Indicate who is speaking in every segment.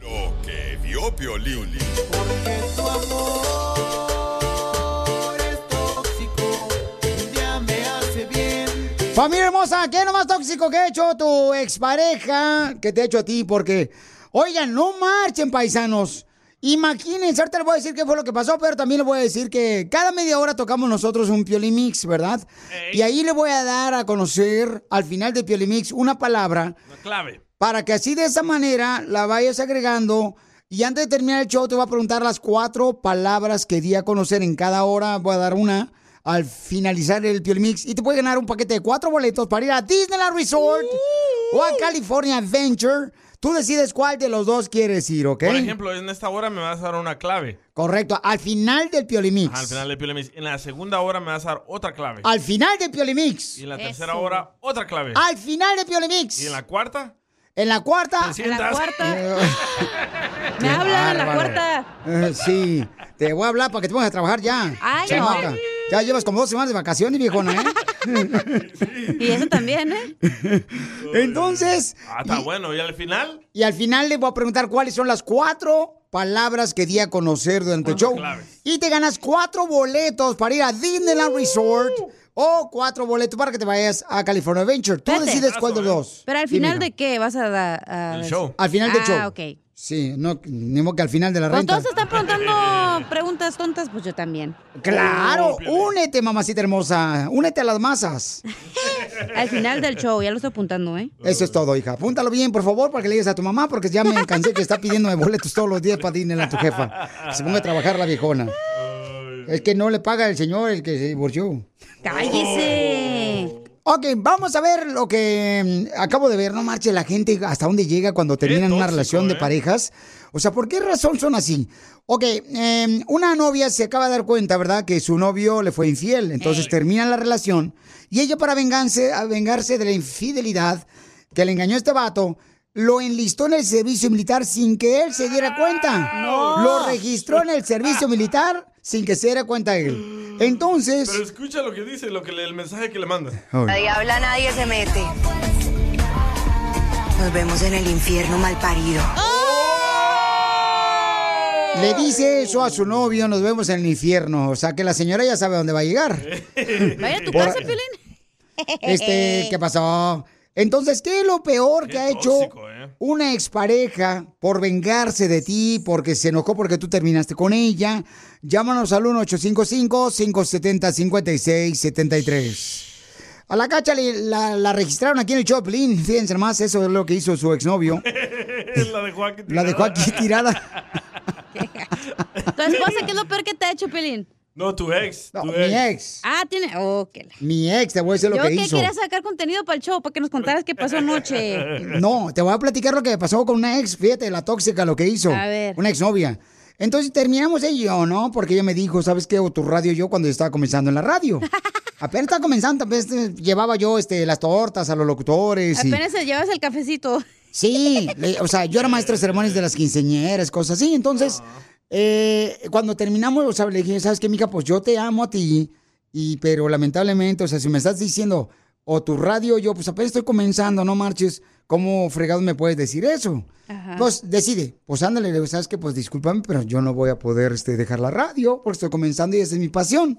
Speaker 1: Lo que vio Piolín.
Speaker 2: Porque tu amor es tóxico, un día me hace bien.
Speaker 3: Familia hermosa, ¿qué es lo más tóxico que ha hecho tu expareja que te ha hecho a ti? Porque, oigan, no marchen, paisanos. Imagínense, ahorita les voy a decir qué fue lo que pasó, pero también les voy a decir que cada media hora tocamos nosotros un Piolimix, ¿verdad? Y ahí le voy a dar a conocer al final del Piolimix una palabra
Speaker 4: Una clave.
Speaker 3: Para que así de esa manera la vayas agregando. Y antes de terminar el show, te voy a preguntar las cuatro palabras que di a conocer en cada hora. Voy a dar una al finalizar el Piolimix. Y te puede ganar un paquete de cuatro boletos para ir a Disneyland Resort o a California Adventure. Tú decides cuál de los dos quieres ir, ¿ok?
Speaker 4: Por ejemplo, en esta hora me vas a dar una clave.
Speaker 3: Correcto, al final del Piolimix.
Speaker 4: Al final del Piolimix. En la segunda hora me vas a dar otra clave.
Speaker 3: Al final del Piolimix.
Speaker 4: Y en la tercera hora, otra clave.
Speaker 3: Al final del Piolimix.
Speaker 4: Y en la cuarta,
Speaker 3: En la cuarta.
Speaker 4: te sientas.
Speaker 3: Me
Speaker 5: hablan en la cuarta.
Speaker 3: Eh, sí, te voy a hablar para que te pongas a trabajar ya.
Speaker 5: Ay,
Speaker 3: chamaca.
Speaker 5: no.
Speaker 3: Ya llevas como dos semanas de vacaciones, viejona, ¿eh?
Speaker 5: Y eso también, ¿eh?
Speaker 3: Entonces,
Speaker 4: Ah, está bueno. ¿Y al final?
Speaker 3: y al final le voy a preguntar cuáles son las cuatro palabras que di a conocer durante el show. Y te ganas cuatro boletos para ir a Disneyland Resort o cuatro boletos para que te vayas a California Adventure. Tú decides cuál de los dos.
Speaker 5: Pero al final de qué vas a dar. a-
Speaker 3: Al final del
Speaker 5: ah,
Speaker 3: show.
Speaker 5: ok.
Speaker 3: Sí, no, ni modo que al final de la
Speaker 5: Pues
Speaker 3: renta.
Speaker 5: todos están preguntando preguntas tontas, pues yo también.
Speaker 3: Claro, únete, mamacita hermosa. Únete a las masas.
Speaker 5: Al final del show, ya lo estoy apuntando, ¿eh?
Speaker 3: Eso es todo, hija. Apúntalo bien, por favor, para que le digas a tu mamá, porque ya me cansé que está pidiéndome boletos todos los días para Disneyland tu jefa. Que se ponga a trabajar la viejona. Es que no le paga el señor el que se divorció.
Speaker 5: ¡Cállese!
Speaker 3: Ok, vamos a ver lo que mm, acabo de ver. No marche la gente hasta dónde llega cuando terminan una relación de parejas. O sea, ¿por qué razón son así? Ok, em, una novia se acaba de dar cuenta, ¿verdad? Que su novio le fue infiel. Entonces terminan la relación. Y ella para vengarse, a vengarse de la infidelidad que le engañó este vato, lo enlistó en el servicio militar sin que él se diera cuenta.
Speaker 4: No.
Speaker 3: Lo registró en el servicio militar sin que se diera cuenta él. Entonces...
Speaker 4: Pero escucha lo que dice, lo que le- el mensaje que le manda.
Speaker 6: Nadie habla, nadie se mete. Nos vemos en el infierno mal parido.
Speaker 3: Le dice eso a su novio, nos vemos en el infierno. O sea que la señora ya sabe dónde va a llegar.
Speaker 5: Vaya a tu
Speaker 3: Por-
Speaker 5: casa, Piolín.
Speaker 3: Este, ¿qué pasó? Entonces, ¿qué es lo peor que ha hecho
Speaker 4: ¿eh?
Speaker 3: una expareja por vengarse de ti, porque se enojó porque tú terminaste con ella? Llámanos al 1-855-570-5673. A la cacha le- la, la registraron aquí en el Choplin. Fíjense más, eso es lo que hizo su exnovio.
Speaker 4: la dejó aquí
Speaker 3: La dejó aquí tirada.
Speaker 5: ¿Tu esposa qué es lo peor que te ha hecho, Piolín?
Speaker 4: No, tu ex. tu
Speaker 3: mi ex.
Speaker 5: Ah, tiene... Oh, que la-
Speaker 3: Mi ex, te voy a decir lo
Speaker 5: Yo
Speaker 3: que
Speaker 5: que
Speaker 3: hizo.
Speaker 5: quería sacar contenido para el show, para que nos contaras qué pasó anoche.
Speaker 3: No, te voy a platicar lo que pasó con una ex, fíjate, la tóxica, lo que hizo.
Speaker 5: A ver.
Speaker 3: Una exnovia. Entonces terminamos ella y yo, ¿no? Porque ella me dijo, ¿sabes qué? O tu radio yo cuando yo estaba comenzando en la radio. Apenas estaba comenzando, apenas llevaba yo este, las tortas a los locutores. y-
Speaker 5: Apenas se llevas el cafecito.
Speaker 3: Sí, le- o sea, yo era maestra de ceremonias de las quinceñeras, cosas así. Entonces, eh, cuando terminamos, o sea, le dije, ¿sabes qué, mija? Pues yo te amo a ti, y, pero lamentablemente, o sea, si me estás diciendo, o tu radio, yo, pues apenas estoy comenzando, no marches, ¿cómo fregado me puedes decir eso? Pues decide, pues ándale, le digo, ¿sabes qué? Pues discúlpame, pero yo no voy a poder este, dejar la radio, porque estoy comenzando y esa es mi pasión.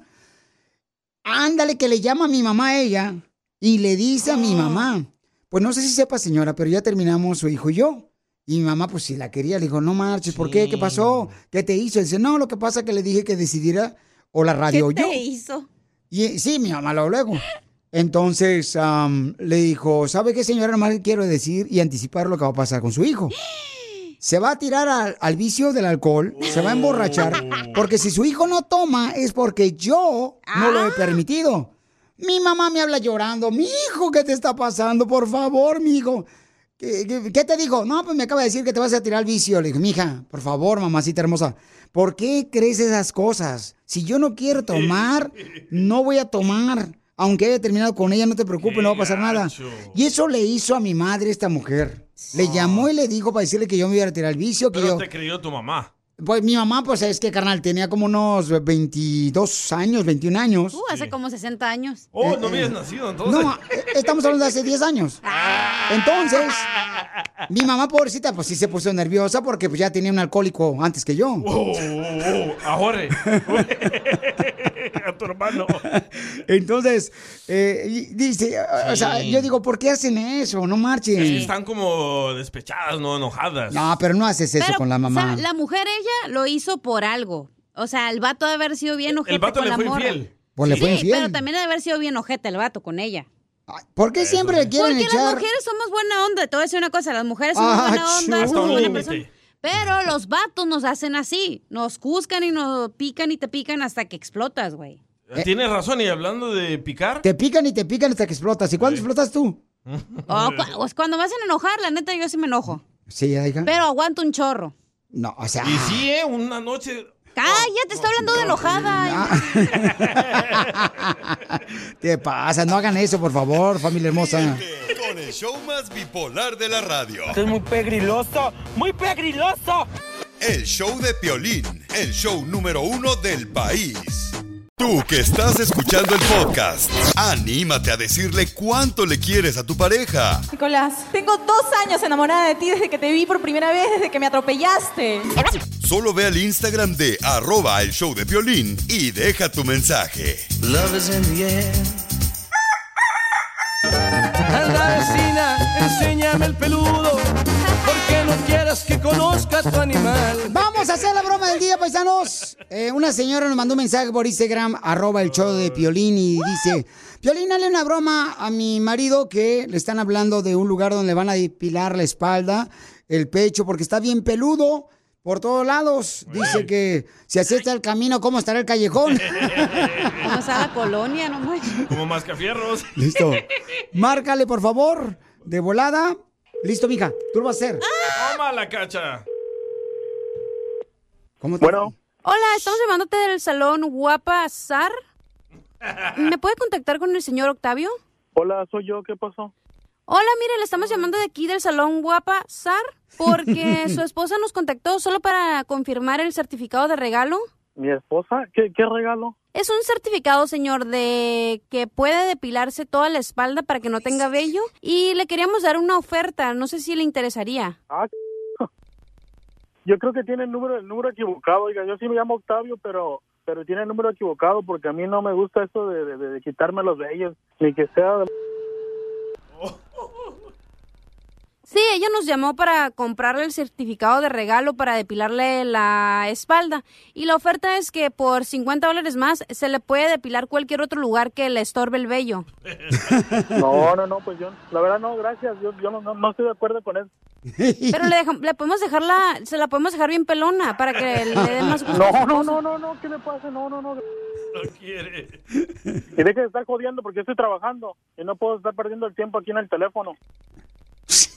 Speaker 3: Ándale, que le llama a mi mamá a ella, y le dice a mi mamá, pues no sé si sepa, señora, pero ya terminamos su hijo y yo. Y mi mamá, pues si la quería, le dijo, no marches, ¿por qué? ¿Qué pasó? ¿Qué te hizo? dice, no, lo que pasa es que le dije que decidiera o la radio
Speaker 5: ¿Qué
Speaker 3: yo.
Speaker 5: te hizo?
Speaker 3: Y sí, mi mamá lo luego. Entonces le dijo, ¿sabe qué, señora? Nomás le quiero decir y anticipar lo que va a pasar con su hijo. Se va a tirar al, al vicio del alcohol, se va a emborrachar, porque si su hijo no toma es porque yo no lo he permitido. Mi mamá me habla llorando, mi hijo, ¿qué te está pasando? Por favor, mi hijo. ¿Qué, qué- qué te dijo? No, pues me acaba de decir que te vas a tirar al vicio. Le dije, mija, por favor, mamacita hermosa, ¿por qué crees esas cosas? Si yo no quiero tomar, no voy a tomar. Aunque haya terminado con ella, no te preocupes, no va a pasar nada. Y eso le hizo a mi madre esta mujer. Le llamó y le dijo para decirle que yo me iba a tirar al vicio, que
Speaker 4: Pero
Speaker 3: yo...
Speaker 4: te creyó tu mamá.
Speaker 3: Pues mi mamá, pues es que, carnal, tenía como unos 22 años, 21 años.
Speaker 5: Uh, hace como 60 años.
Speaker 4: Oh,
Speaker 3: Eh,
Speaker 4: no
Speaker 3: eh.
Speaker 4: habías nacido entonces.
Speaker 3: No, eh, estamos hablando de hace 10 años. Entonces, mi mamá, pobrecita, pues sí se puso nerviosa porque pues, ya tenía un alcohólico antes que yo.
Speaker 4: Oh, oh, oh, ahora. a tu hermano.
Speaker 3: Entonces, eh, dice, o sea, yo digo, ¿por qué hacen eso? No marchen.
Speaker 4: Están como despechadas, no enojadas.
Speaker 3: No, pero no haces eso
Speaker 5: Pero,
Speaker 3: con la
Speaker 5: o
Speaker 3: mamá.
Speaker 5: sea, la mujer ella lo hizo por algo. O sea, el vato debe haber sido bien ojete
Speaker 4: vato
Speaker 5: con
Speaker 4: le
Speaker 5: la
Speaker 4: fue
Speaker 5: morra.
Speaker 4: infiel.
Speaker 3: Pues le fue
Speaker 5: sí,
Speaker 3: infiel.
Speaker 5: pero también debe haber sido bien ojete el vato con ella.
Speaker 3: ¿Por qué siempre le quieren
Speaker 5: Porque
Speaker 3: echar?
Speaker 5: las mujeres somos buena onda. Te voy a decir una cosa, las mujeres somos
Speaker 3: Ah,
Speaker 5: buena onda, somos buena persona. Pero los vatos nos hacen así. Nos juzgan y nos pican y te pican hasta que explotas, güey.
Speaker 4: Tienes razón, y hablando de picar,
Speaker 3: Te pican y te pican hasta que explotas. ¿Y cuándo explotas tú?
Speaker 5: O cu- o cuando me hacen enojar, la neta, yo sí me enojo.
Speaker 3: Sí, hija.
Speaker 5: Pero aguanto un chorro.
Speaker 3: No, o sea.
Speaker 4: y sí, ¿eh? Una noche...
Speaker 5: Cállate, estoy hablando de enojada.
Speaker 3: ¿Qué pasa? No hagan eso, por favor, familia hermosa.
Speaker 1: Con el show más bipolar de la radio.
Speaker 7: Esto es muy pegriloso, muy pegriloso.
Speaker 1: El show de Piolín, el show número uno del país. Tú que estás escuchando el podcast, anímate a decirle cuánto le quieres a tu pareja.
Speaker 8: Nicolás, tengo dos años enamorada de ti desde que te vi por primera vez, desde que me atropellaste.
Speaker 1: Solo ve al Instagram de arroba el show de Piolín y deja tu mensaje.
Speaker 7: Love is in the air. Enséñame el peludo, porque no quieras que conozca tu animal.
Speaker 3: Vamos a hacer la broma del día, paisanos. Eh, una señora nos mandó un mensaje por Instagram, arroba el show de Piolín, y dice, Piolín, dale una broma a mi marido que le están hablando de un lugar donde le van a depilar la espalda, el pecho, porque está bien peludo por todos lados. Dice que si así está el camino, ¿cómo estará el callejón?
Speaker 5: ¿Cómo está la colonia? No manches.
Speaker 4: Como mascafierros.
Speaker 3: Listo. Márcale, por favor, de volada. Listo, mija, tú lo vas a hacer.
Speaker 4: Toma la cacha.
Speaker 3: ¿Cómo te-
Speaker 9: Bueno,
Speaker 5: Hola, estamos llamándote del salón Guapa Sar. ¿Me puede contactar con el señor Octavio?
Speaker 9: hola, soy yo, ¿qué pasó?
Speaker 5: Hola, mire, le estamos llamando de aquí del salón Guapa Sar porque su esposa nos contactó solo para confirmar el certificado de regalo.
Speaker 9: ¿Mi esposa? ¿Qué, qué regalo?
Speaker 5: Es un certificado, señor, de que puede depilarse toda la espalda para que no tenga vello y le queríamos dar una oferta, no sé si le interesaría.
Speaker 9: Ah, yo creo que tiene el número, el número equivocado, oiga, yo sí me llamo Octavio, pero pero tiene el número equivocado porque a mí no me gusta eso de, de- de quitarme los vellos, ni que sea de...
Speaker 5: Sí, ella nos llamó para comprarle el certificado de regalo para depilarle la espalda. Y la oferta es que por 50 dólares más se le puede depilar cualquier otro lugar que le estorbe el vello.
Speaker 9: No, no, no, pues yo, la verdad no, gracias, yo, yo no, no, no estoy de acuerdo con eso.
Speaker 5: Pero le, deja- le podemos dejarla, se la podemos dejar bien pelona para que le dé más gusto.
Speaker 9: No, no, no, no, no, ¿qué le pasa? No, no, no.
Speaker 4: No quiere.
Speaker 9: Y deje de estar jodiendo porque estoy trabajando y no puedo estar perdiendo el tiempo aquí en el teléfono.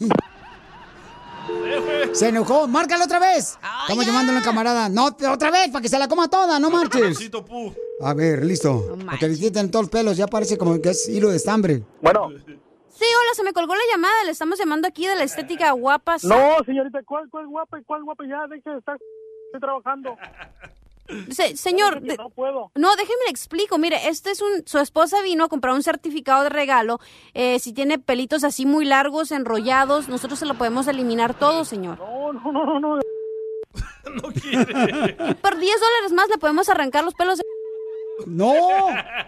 Speaker 3: Se enojó. Márcalo otra vez. Estamos llamándole a camarada. No, otra vez, para que se la coma toda, no marches. A ver, listo. Porque le quitan todos los pelos, ya parece como que es hilo de estambre.
Speaker 9: Bueno,
Speaker 5: Sí, hola, se me colgó la llamada. Le estamos llamando aquí de la estética guapa.
Speaker 9: no, señorita, ¿cuál, cuál guapa y cuál guapa? Ya, deje de estar, estoy trabajando.
Speaker 5: Se- señor, de-
Speaker 9: no puedo.
Speaker 5: No, déjeme le explico. Mire, este es un. Su esposa vino a comprar un certificado de regalo. Eh, si tiene pelitos así muy largos, enrollados, nosotros se lo podemos eliminar todo, señor.
Speaker 9: No, no, no, no, no.
Speaker 4: No quiere.
Speaker 5: Y por 10 dólares más le podemos arrancar los pelos. de-
Speaker 3: No,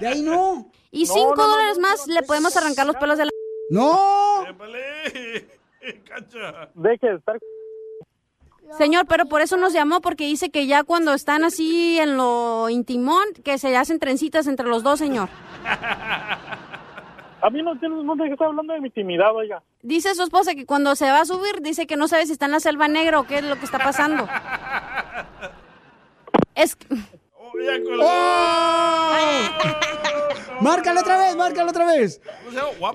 Speaker 3: de ahí no.
Speaker 5: Y
Speaker 9: No,
Speaker 5: 5
Speaker 9: no, no,
Speaker 5: dólares
Speaker 9: no,
Speaker 5: más
Speaker 9: no,
Speaker 5: le podemos arrancar los pelos de la.
Speaker 3: ¡No!
Speaker 4: Cacha.
Speaker 9: Deje de estar.
Speaker 5: Señor, pero por eso nos llamó, porque dice que ya cuando están así en lo intimón, que se hacen trencitas entre los dos, señor.
Speaker 9: A mí no, tienes- no te está hablando de mi intimidad, oiga.
Speaker 5: Dice su esposa que cuando se va a subir, dice que no sabe si está en la selva negra o qué es lo que está pasando. Es...
Speaker 3: Márcale otra vez, márcale otra vez.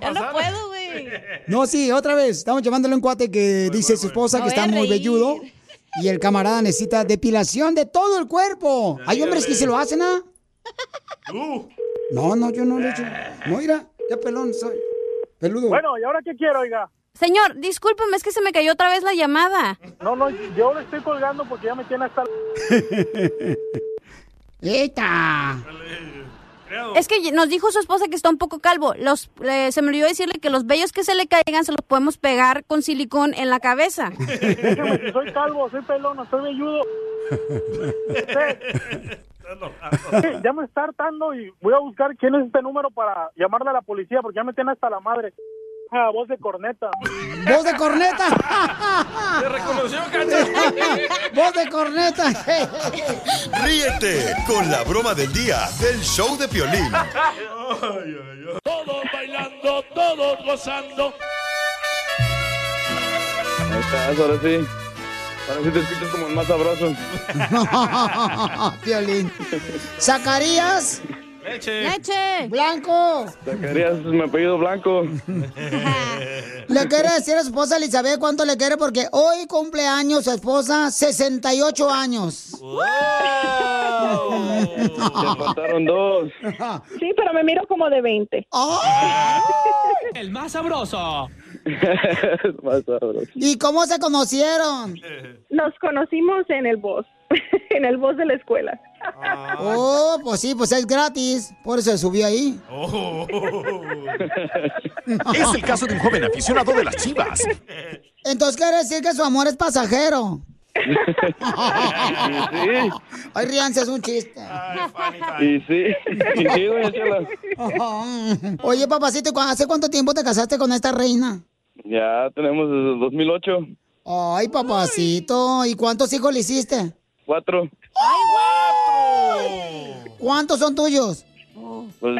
Speaker 5: Ya no puedo, güey.
Speaker 3: No, sí, otra vez. Estamos llamándole a un cuate que dice su esposa que está muy
Speaker 5: reír.
Speaker 3: velludo. Y el camarada necesita depilación de todo el cuerpo. Hay hombres que se lo hacen, ¿ah? No, no, yo no lo he hecho. No, mira, ya pelón soy. Peludo.
Speaker 9: Bueno, ¿y ahora qué quiero, oiga?
Speaker 5: Señor, discúlpeme, es que se me cayó otra vez la llamada.
Speaker 9: No, no, yo le estoy colgando porque ya me tiene hasta...
Speaker 5: Es que nos dijo su esposa que está un poco calvo. Los, eh, se me olvidó decirle que los vellos que se le caigan se los podemos pegar con silicón en la cabeza.
Speaker 9: Si soy calvo, soy pelón, soy velludo. Sí, ya me está hartando y voy a buscar quién es este número para llamarle a la policía porque ya me tiene hasta la madre. Ah, voz de corneta.
Speaker 3: ¡Voz de corneta!
Speaker 4: ¿Te reconoció,
Speaker 3: ¡Voz de corneta!
Speaker 1: Ríete con la broma del día del show de Piolín.
Speaker 10: Todos bailando, todos gozando.
Speaker 11: Ahí estás, ahora sí. Ahora sí te escuchas como el más sabroso.
Speaker 3: Violín. ¿Zacarías?
Speaker 4: Leche.
Speaker 5: ¡Leche!
Speaker 3: ¡Blanco!
Speaker 11: Zacarías es mi apellido blanco.
Speaker 3: Le quiere decir a su esposa Elizabeth cuánto le quiere porque hoy cumple años su esposa, 68 años.
Speaker 11: Te faltaron dos.
Speaker 12: Sí, pero me miro como de 20.
Speaker 10: El más sabroso.
Speaker 11: más sabroso.
Speaker 3: ¿Y cómo se conocieron?
Speaker 12: Nos conocimos en el bus, en el bus de la escuela.
Speaker 3: Oh, pues sí, pues es gratis. Por eso se subió ahí.
Speaker 13: Es el caso de un joven aficionado de las chivas.
Speaker 3: Entonces quiere decir que su amor es pasajero.
Speaker 11: Sí,
Speaker 3: Ay, ríanse, es un chiste.
Speaker 11: y sí, y sí.
Speaker 3: Oye, papacito, ¿y cu- ¿hace cuánto tiempo te casaste con esta reina?
Speaker 11: Ya tenemos desde el 2008,
Speaker 3: Ay, papacito, ¿y cuántos hijos le hiciste?
Speaker 11: Cuatro.
Speaker 3: ¿Cuántos son tuyos?
Speaker 11: Pues,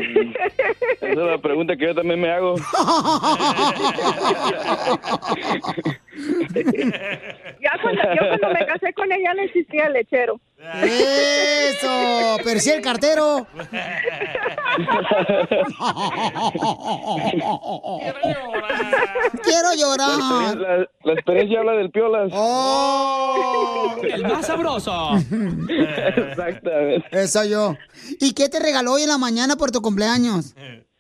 Speaker 11: esa es la pregunta que yo también me hago.
Speaker 12: Ya cuando, yo cuando me casé con ella no existía el lechero.
Speaker 3: Eso, pero sí el cartero. Quiero llorar.
Speaker 11: la- la experiencia habla del piolas.
Speaker 3: Oh.
Speaker 10: El más sabroso.
Speaker 11: Exactamente.
Speaker 3: Eso yo. ¿Y qué te regaló hoy en la mañana por tu cumpleaños?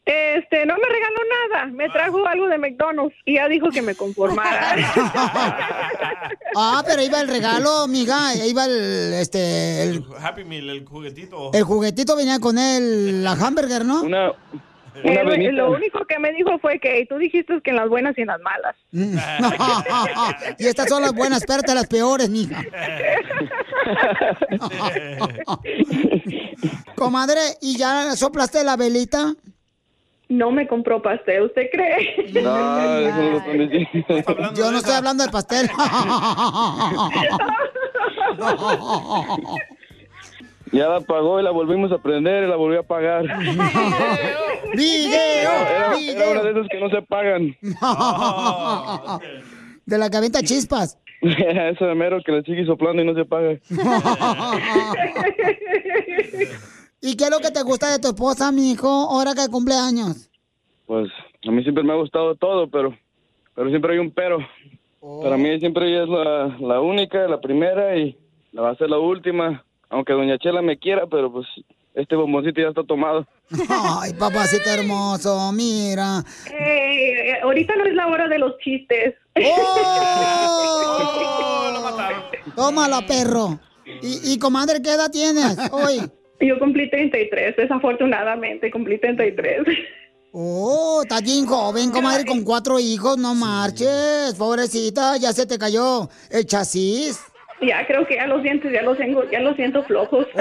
Speaker 12: Este, no me regaló nada. Me trajo algo de McDonald's y ya dijo que me conformara.
Speaker 3: Ah, pero iba el regalo, amiga. Iba el, este, el,
Speaker 4: Happy Meal, el juguetito.
Speaker 3: el juguetito venía con él, la hamburger, ¿no?
Speaker 11: Una,
Speaker 12: Eh, lo único que me dijo fue que tú dijiste que en las buenas y en las malas.
Speaker 3: y estas son las buenas, espérate las peores, mija. Comadre, ¿y ya soplaste la velita?
Speaker 12: No me compró pastel, ¿usted cree?
Speaker 11: No, eso no lo están diciendo.
Speaker 3: Yo no estoy hablando del pastel.
Speaker 11: Ya la pagó y la volvimos a prender y la volvió a pagar.
Speaker 3: ¡Video!
Speaker 11: Era,
Speaker 3: ¡Video!
Speaker 11: era una de esas que no se pagan.
Speaker 3: De la que avienta chispas.
Speaker 11: Eso de mero que le sigue soplando y no se paga.
Speaker 3: ¿Y qué es lo que te gusta de tu esposa, mi hijo, ahora que cumple años?
Speaker 11: Pues a mí siempre me ha gustado todo, pero pero siempre hay un pero. Para mí siempre ella es la, la única, la primera y la va a ser la última. Aunque doña Chela me quiera, pero pues este bomboncito ya está tomado.
Speaker 3: Ay, papacito hermoso, mira.
Speaker 12: Eh, eh, ahorita no es la hora de los chistes.
Speaker 3: ¡Oh! Tómala, perro. ¿Y, y comadre, qué edad tienes hoy?
Speaker 12: Yo cumplí 33, desafortunadamente cumplí 33.
Speaker 3: Oh, estás bien joven, comadre, con cuatro hijos, no marches. Pobrecita, ya se te cayó el chasis.
Speaker 12: Ya creo que ya los dientes ya los tengo, ya los siento flojos.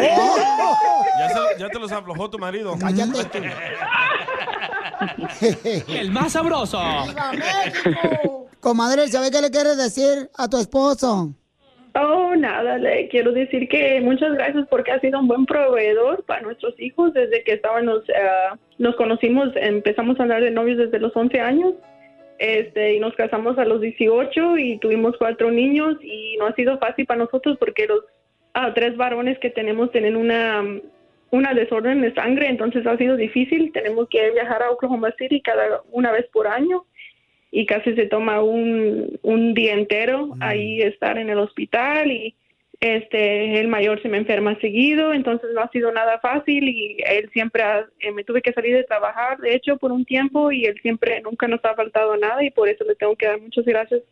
Speaker 4: Ya, se- ya te los aflojó tu marido.
Speaker 3: Cállate tú.
Speaker 10: El más sabroso.
Speaker 3: Comadre, ¿sabe qué le quieres decir a tu esposo?
Speaker 14: Oh, nada, le quiero decir que muchas gracias porque ha sido un buen proveedor para nuestros hijos desde que estábamos, eh, nos conocimos, empezamos a andar de novios desde los 11 años este, y nos casamos a los 18 y tuvimos cuatro niños y no ha sido fácil para nosotros porque los ah, tres varones que tenemos tienen una, una desorden de sangre, entonces ha sido difícil, tenemos que viajar a Oklahoma City cada una vez por año y casi se toma un, un día entero ahí estar en el hospital y este el mayor se me enferma seguido entonces no ha sido nada fácil y él siempre ha- eh, me tuve que salir de trabajar de hecho por un tiempo y él siempre nunca nos ha faltado nada y por eso le tengo que dar muchas gracias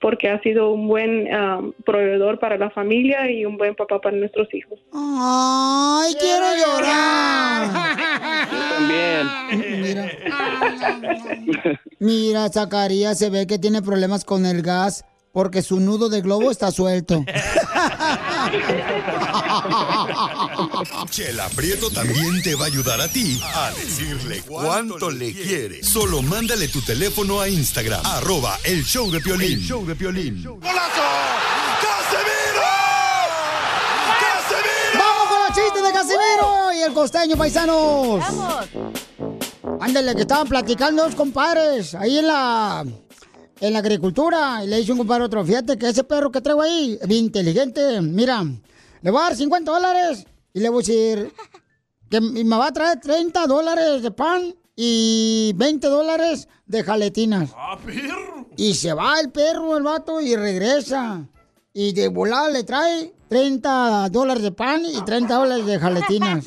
Speaker 14: porque ha sido un buen um, proveedor para la familia y un buen papá para nuestros hijos
Speaker 3: ¡Ay, quiero llorar!
Speaker 11: También.
Speaker 3: Mira, Zacarías se ve que tiene problemas con el gas porque su nudo de globo está suelto.
Speaker 1: Chela Prieto también te va a ayudar a ti a decirle cuánto le quiere. Solo mándale tu teléfono a Instagram, arroba el show de Piolín.
Speaker 15: El
Speaker 1: show de Piolín.
Speaker 3: ¡Vamos con los chistes de Casimiro y el costeño, paisanos! Ándale, que estaban platicando dos compadres ahí en la, en la agricultura. Y le dice un compadre otro, fíjate que ese perro que traigo ahí, bien inteligente. Mira, le voy a dar 50 dólares y le voy a decir que me va a traer 30 dólares de pan y 20 dólares de jaletinas. Y se va el perro, el vato, y regresa. Y de volada le trae 30 dólares de pan y 30 dólares de jaletinas.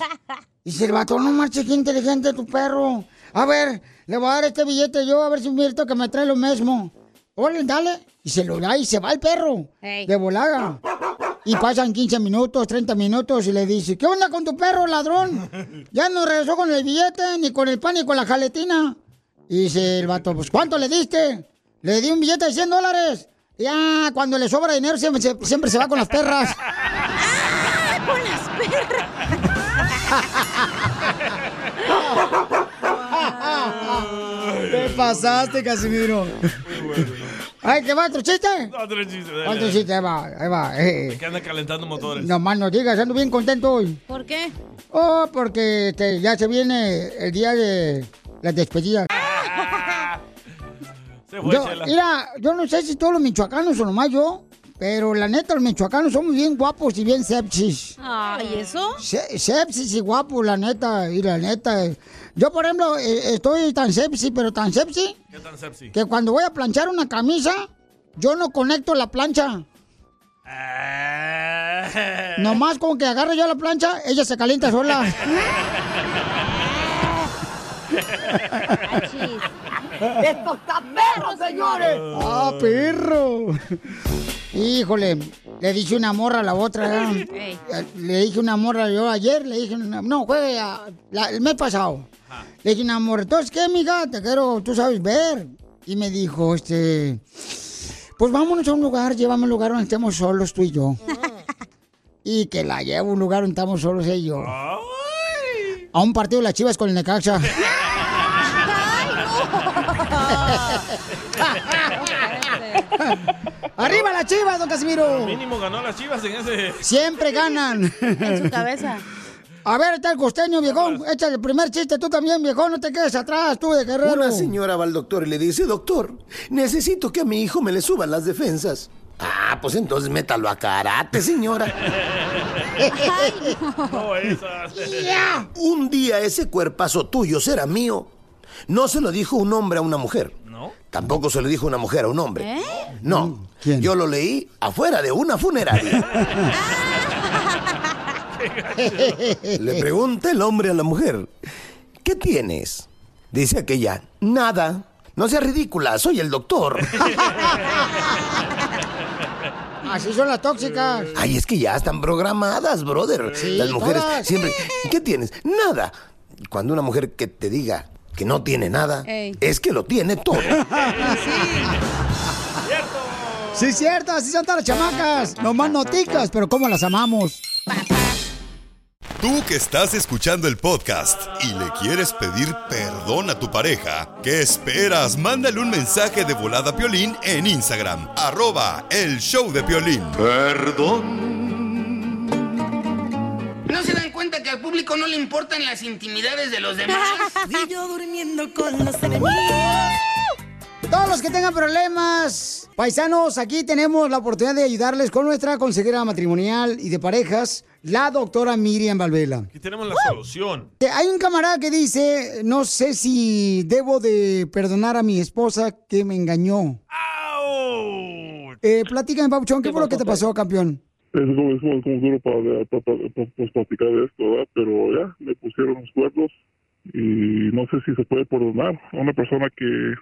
Speaker 3: Dice el vato, no marches, qué inteligente tu perro. A ver, le voy a dar este billete yo, a ver si invierto que me trae lo mismo. Órale, dale. Y se lo da y se va el perro.
Speaker 5: Ey.
Speaker 3: De volada. Y pasan 15 minutos, 30 minutos y le dice, ¿qué onda con tu perro, ladrón? Ya no regresó con el billete, ni con el pan, ni con la jaletina. Y dice el vato, pues ¿cuánto le diste? Le di un billete de 100 dólares. Ya, cuando le sobra dinero siempre siempre se va con las perras.
Speaker 5: con las perras.
Speaker 3: ¿Qué pasaste, Casimiro? Ay, ¿qué va otro chiste?
Speaker 4: Otro chiste, dale.
Speaker 3: Otro chiste, ahí va, ahí va. eh.
Speaker 4: Que anda calentando motores.
Speaker 3: No más no digas, ando bien contento hoy.
Speaker 5: ¿Por qué?
Speaker 3: Oh, porque este, ya se viene el día de la despedida.
Speaker 4: Se fue,
Speaker 3: Yo,
Speaker 4: Chela.
Speaker 3: mira, yo no sé si todos los michoacanos o nomás yo, pero la neta, los michoacanos somos bien guapos y bien sepsis.
Speaker 5: Ay, ¿eso?
Speaker 3: Se- Sepsis y guapos, la neta, y la neta. Yo, por ejemplo, eh, estoy tan sepsi, pero tan sepsi,
Speaker 4: ¿Qué tan sepsi?
Speaker 3: que cuando voy a planchar una camisa, yo no conecto la plancha. Nomás con que agarre yo la plancha, ella se calienta sola.
Speaker 16: ¡Esto está perro, señores!
Speaker 3: ¡Ah, perro! Híjole, le dije una morra a la otra. ¿eh? Le dije una morra yo ayer, le dije, una- no, fue a- la- el mes pasado. Le dije una morra, entonces, ¿qué, amiga? Te quiero, tú sabes ver. Y me dijo, este, pues vámonos a un lugar, llévame a un lugar donde estemos solos tú y yo. y que la llevo a un lugar donde estamos solos ella y yo. A un partido de las chivas con el Necaxa. ¡Arriba las chivas, don Casimiro!
Speaker 4: Mínimo ganó las chivas en ese.
Speaker 3: Siempre ganan.
Speaker 5: En su cabeza.
Speaker 3: A ver, está el costeño, viejón. Échale el primer chiste tú también, viejón. No te quedes atrás, tú de guerrero.
Speaker 17: Una señora va al doctor y le dice, doctor, necesito que a mi hijo me le suban las defensas. Ah, pues entonces métalo a karate, señora.
Speaker 4: No, esas.
Speaker 17: Un día ese cuerpazo tuyo será mío. No se lo dijo un hombre a una mujer.
Speaker 4: ¿No?
Speaker 17: Tampoco se lo dijo una mujer a un hombre.
Speaker 5: ¿Eh?
Speaker 17: No, yo lo leí afuera de una funeraria. Le pregunta el hombre a la mujer, ¿qué tienes? Dice aquella, nada. No seas ridícula, soy el doctor.
Speaker 3: Así son las tóxicas.
Speaker 17: Ay, es que ya están programadas, brother.
Speaker 3: Sí,
Speaker 17: Las mujeres
Speaker 3: todas.
Speaker 17: siempre. ¿Qué tienes? Nada. Cuando una mujer que te diga que no tiene nada,
Speaker 5: Ey.
Speaker 17: es que lo tiene todo.
Speaker 3: Sí, cierto, así son todas las chamacas. No más noticas, pero cómo las amamos.
Speaker 1: Tú que estás escuchando el podcast y le quieres pedir perdón a tu pareja, ¿qué esperas? Mándale un mensaje de volada a Piolín en Instagram, arroba el show de Piolín. Perdón.
Speaker 16: No le importan las intimidades de los demás?
Speaker 18: Y yo durmiendo con los enemigos.
Speaker 3: Todos los que tengan problemas, paisanos, aquí tenemos la oportunidad de ayudarles con nuestra consejera matrimonial y de parejas, la doctora Miriam Valvela.
Speaker 4: Aquí tenemos la solución.
Speaker 3: Hay un camarada que dice, no sé si debo de perdonar a mi esposa que me engañó. Eh, platícame, Papuchón, ¿qué fue lo que te pasó, campeón?
Speaker 19: Es como, es como, es como duro para, para, para- para- pues, platicar de esto, ¿verdad? Pero ya, me pusieron los cuernos y no sé si se puede perdonar a una persona que,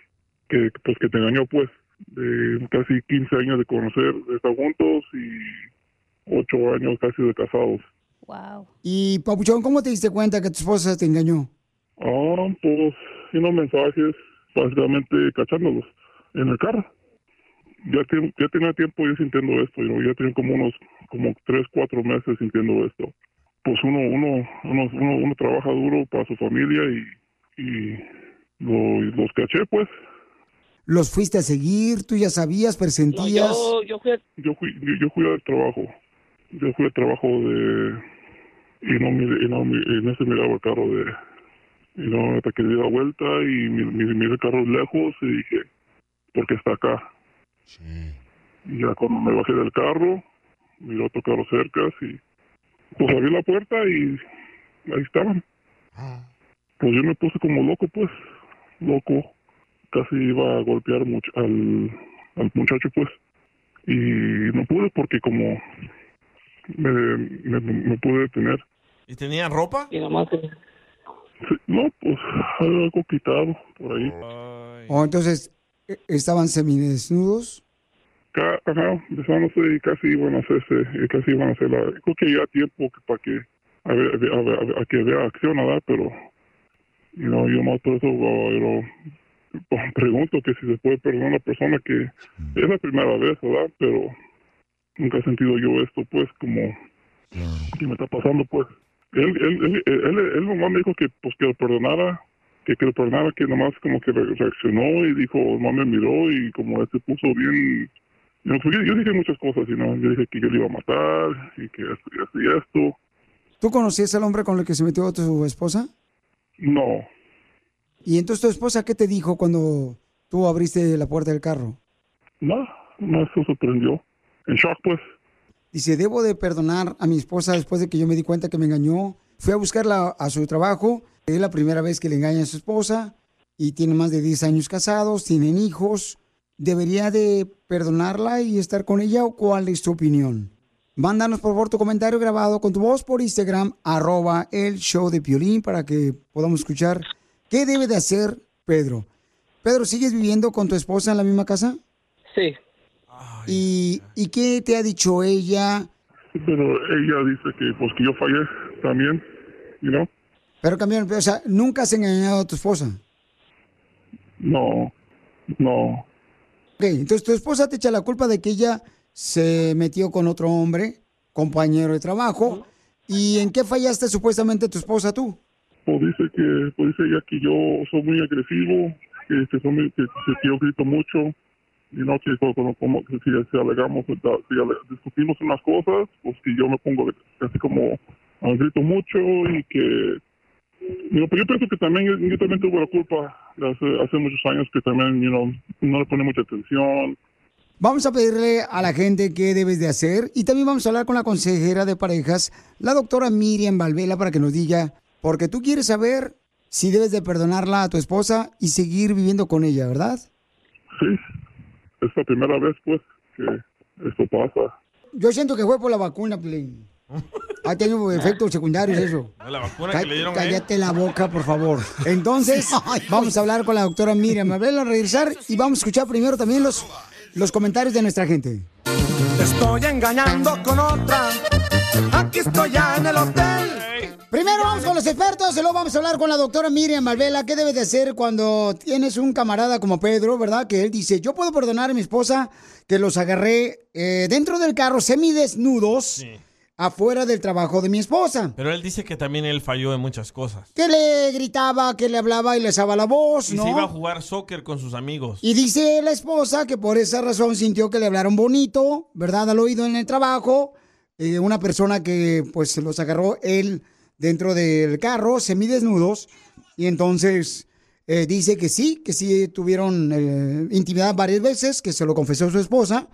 Speaker 19: que, pues, que te engañó, pues, de casi 15 años de conocer, de estar juntos y 8 años casi de casados.
Speaker 5: Wow.
Speaker 3: Y, Papuchón, ¿cómo te diste cuenta que tu esposa te engañó?
Speaker 19: Ah, pues, unos mensajes, básicamente cachándolos en el carro. Ya, ten- ya tenía tiempo yo sintiendo esto, ¿no? ya tenía como unos, como tres, cuatro meses sintiendo esto. Pues uno, uno, uno, uno, uno trabaja duro para su familia y, y lo- los caché, pues.
Speaker 3: ¿Los fuiste a seguir? ¿Tú ya sabías, presentías?
Speaker 19: yo fui, yo fui, yo, yo fui al trabajo. Yo fui al trabajo de y no, miré- y no, mi- y no se miraba el carro de y no hasta que di la vuelta y mi- mi- miré el carro lejos y dije ¿por qué está acá? Y ya cuando me bajé del carro miré otro carro cerca y pues abrí la puerta y ahí estaban. Pues yo me puse como loco pues, loco. Casi iba a golpear much- al, al muchacho pues y no pude porque como me, me, me pude detener.
Speaker 4: ¿Y tenía ropa?
Speaker 19: Sí, no, pues algo quitado por ahí.
Speaker 3: ¿O entonces estaban semidesnudos?
Speaker 19: Ca- Ajá, besándose y casi iban a hacerse, y casi iban a hacer la... Creo que ya tiempo para que, a, ver, a, ver- a ver- a que vea acción, ¿verdad? Pero, you know, yo más por eso uh, you know, pues, pregunto que si se puede perdonar a una persona que es la primera vez, ¿verdad? Pero nunca he sentido yo esto, pues, como que me está pasando, pues. Él, él, él, él, él- él nomás me dijo que, pues, que lo perdonara, que, que lo perdonara, que nomás como que re- reaccionó y dijo, nomás me miró y como se puso bien... Yo, dije muchas cosas, you know, yo dije que yo le iba a matar y que esto y esto y esto.
Speaker 3: ¿Tú conocías al hombre con el que se metió tu esposa?
Speaker 19: No,
Speaker 3: ¿Y entonces tu esposa qué te dijo cuando tú abriste la puerta del carro?
Speaker 19: no, no se sorprendió. En shock, pues.
Speaker 3: Dice, debo de perdonar a mi esposa después de que yo me di cuenta que me engañó. Fui a buscarla a su trabajo. Es la primera vez que le engaña a su esposa y tiene más de 10 años casados, tienen hijos. ¿Debería de perdonarla y estar con ella o cuál es tu opinión? Mándanos por favor tu comentario grabado con tu voz por Instagram, arroba el show de Piolín para que podamos escuchar qué debe de hacer Pedro. Pedro, ¿sigues viviendo con tu esposa en la misma casa?
Speaker 20: Sí.
Speaker 3: ¿Y, ¿Y qué te ha dicho ella?
Speaker 19: Pero ella dice que, pues, que yo fallé también, you know.
Speaker 3: Pero cambiaron, o sea, nunca has engañado a tu esposa.
Speaker 19: No, no.
Speaker 3: Ok, entonces tu esposa te echa la culpa de que ella se metió con otro hombre, compañero de trabajo. ¿Y en qué fallaste supuestamente tu esposa tú?
Speaker 19: Pues dice que, pues dice ella que yo soy muy agresivo, que, muy- que- que- yo grito mucho, y no que como, como- si, si alegamos, si ale- discutimos unas cosas, pues que yo me pongo así como grito mucho y que Digo, pues yo pienso que también yo, yo también tuve la culpa de hace, hace muchos años que también you know, no le pone mucha atención.
Speaker 3: Vamos a pedirle a la gente qué debes de hacer y también vamos a hablar con la consejera de parejas, la doctora Miriam Valvela, para que nos diga, porque tú quieres saber si debes de perdonarla a tu esposa y seguir viviendo con ella, ¿verdad?
Speaker 19: Sí, es la primera vez pues que esto pasa.
Speaker 3: Yo siento que fue por la vacuna, Plin. Ha tenido efectos secundarios eso.
Speaker 4: La vacuna
Speaker 3: Cá-
Speaker 4: que le dieron él.
Speaker 3: Cállate la boca, por favor. Entonces, vamos a hablar con la doctora Miriam Valvela, a regresar y vamos a escuchar primero también los, los comentarios de nuestra gente.
Speaker 7: Te estoy engañando con otra. Aquí estoy ya en el hotel.
Speaker 3: Primero vamos con los expertos y luego vamos a hablar con la doctora Miriam Valvela. ¿Qué debes de hacer cuando tienes un camarada como Pedro, verdad? Que él dice, yo puedo perdonar a mi esposa que los agarré eh, dentro del carro semidesnudos. Afuera del trabajo de mi esposa.
Speaker 4: Pero él dice que también él falló en muchas cosas.
Speaker 3: Que le gritaba, que le hablaba y le alzaba la voz,
Speaker 4: Y
Speaker 3: ¿no?
Speaker 4: se iba a jugar soccer con sus amigos.
Speaker 3: Y dice la esposa que por esa razón sintió que le hablaron bonito, ¿verdad? Al oído en el trabajo. Eh, una persona que pues los agarró él dentro del carro, semidesnudos. Y entonces eh, dice que sí, que sí tuvieron eh, intimidad varias veces, que se lo confesó su esposa.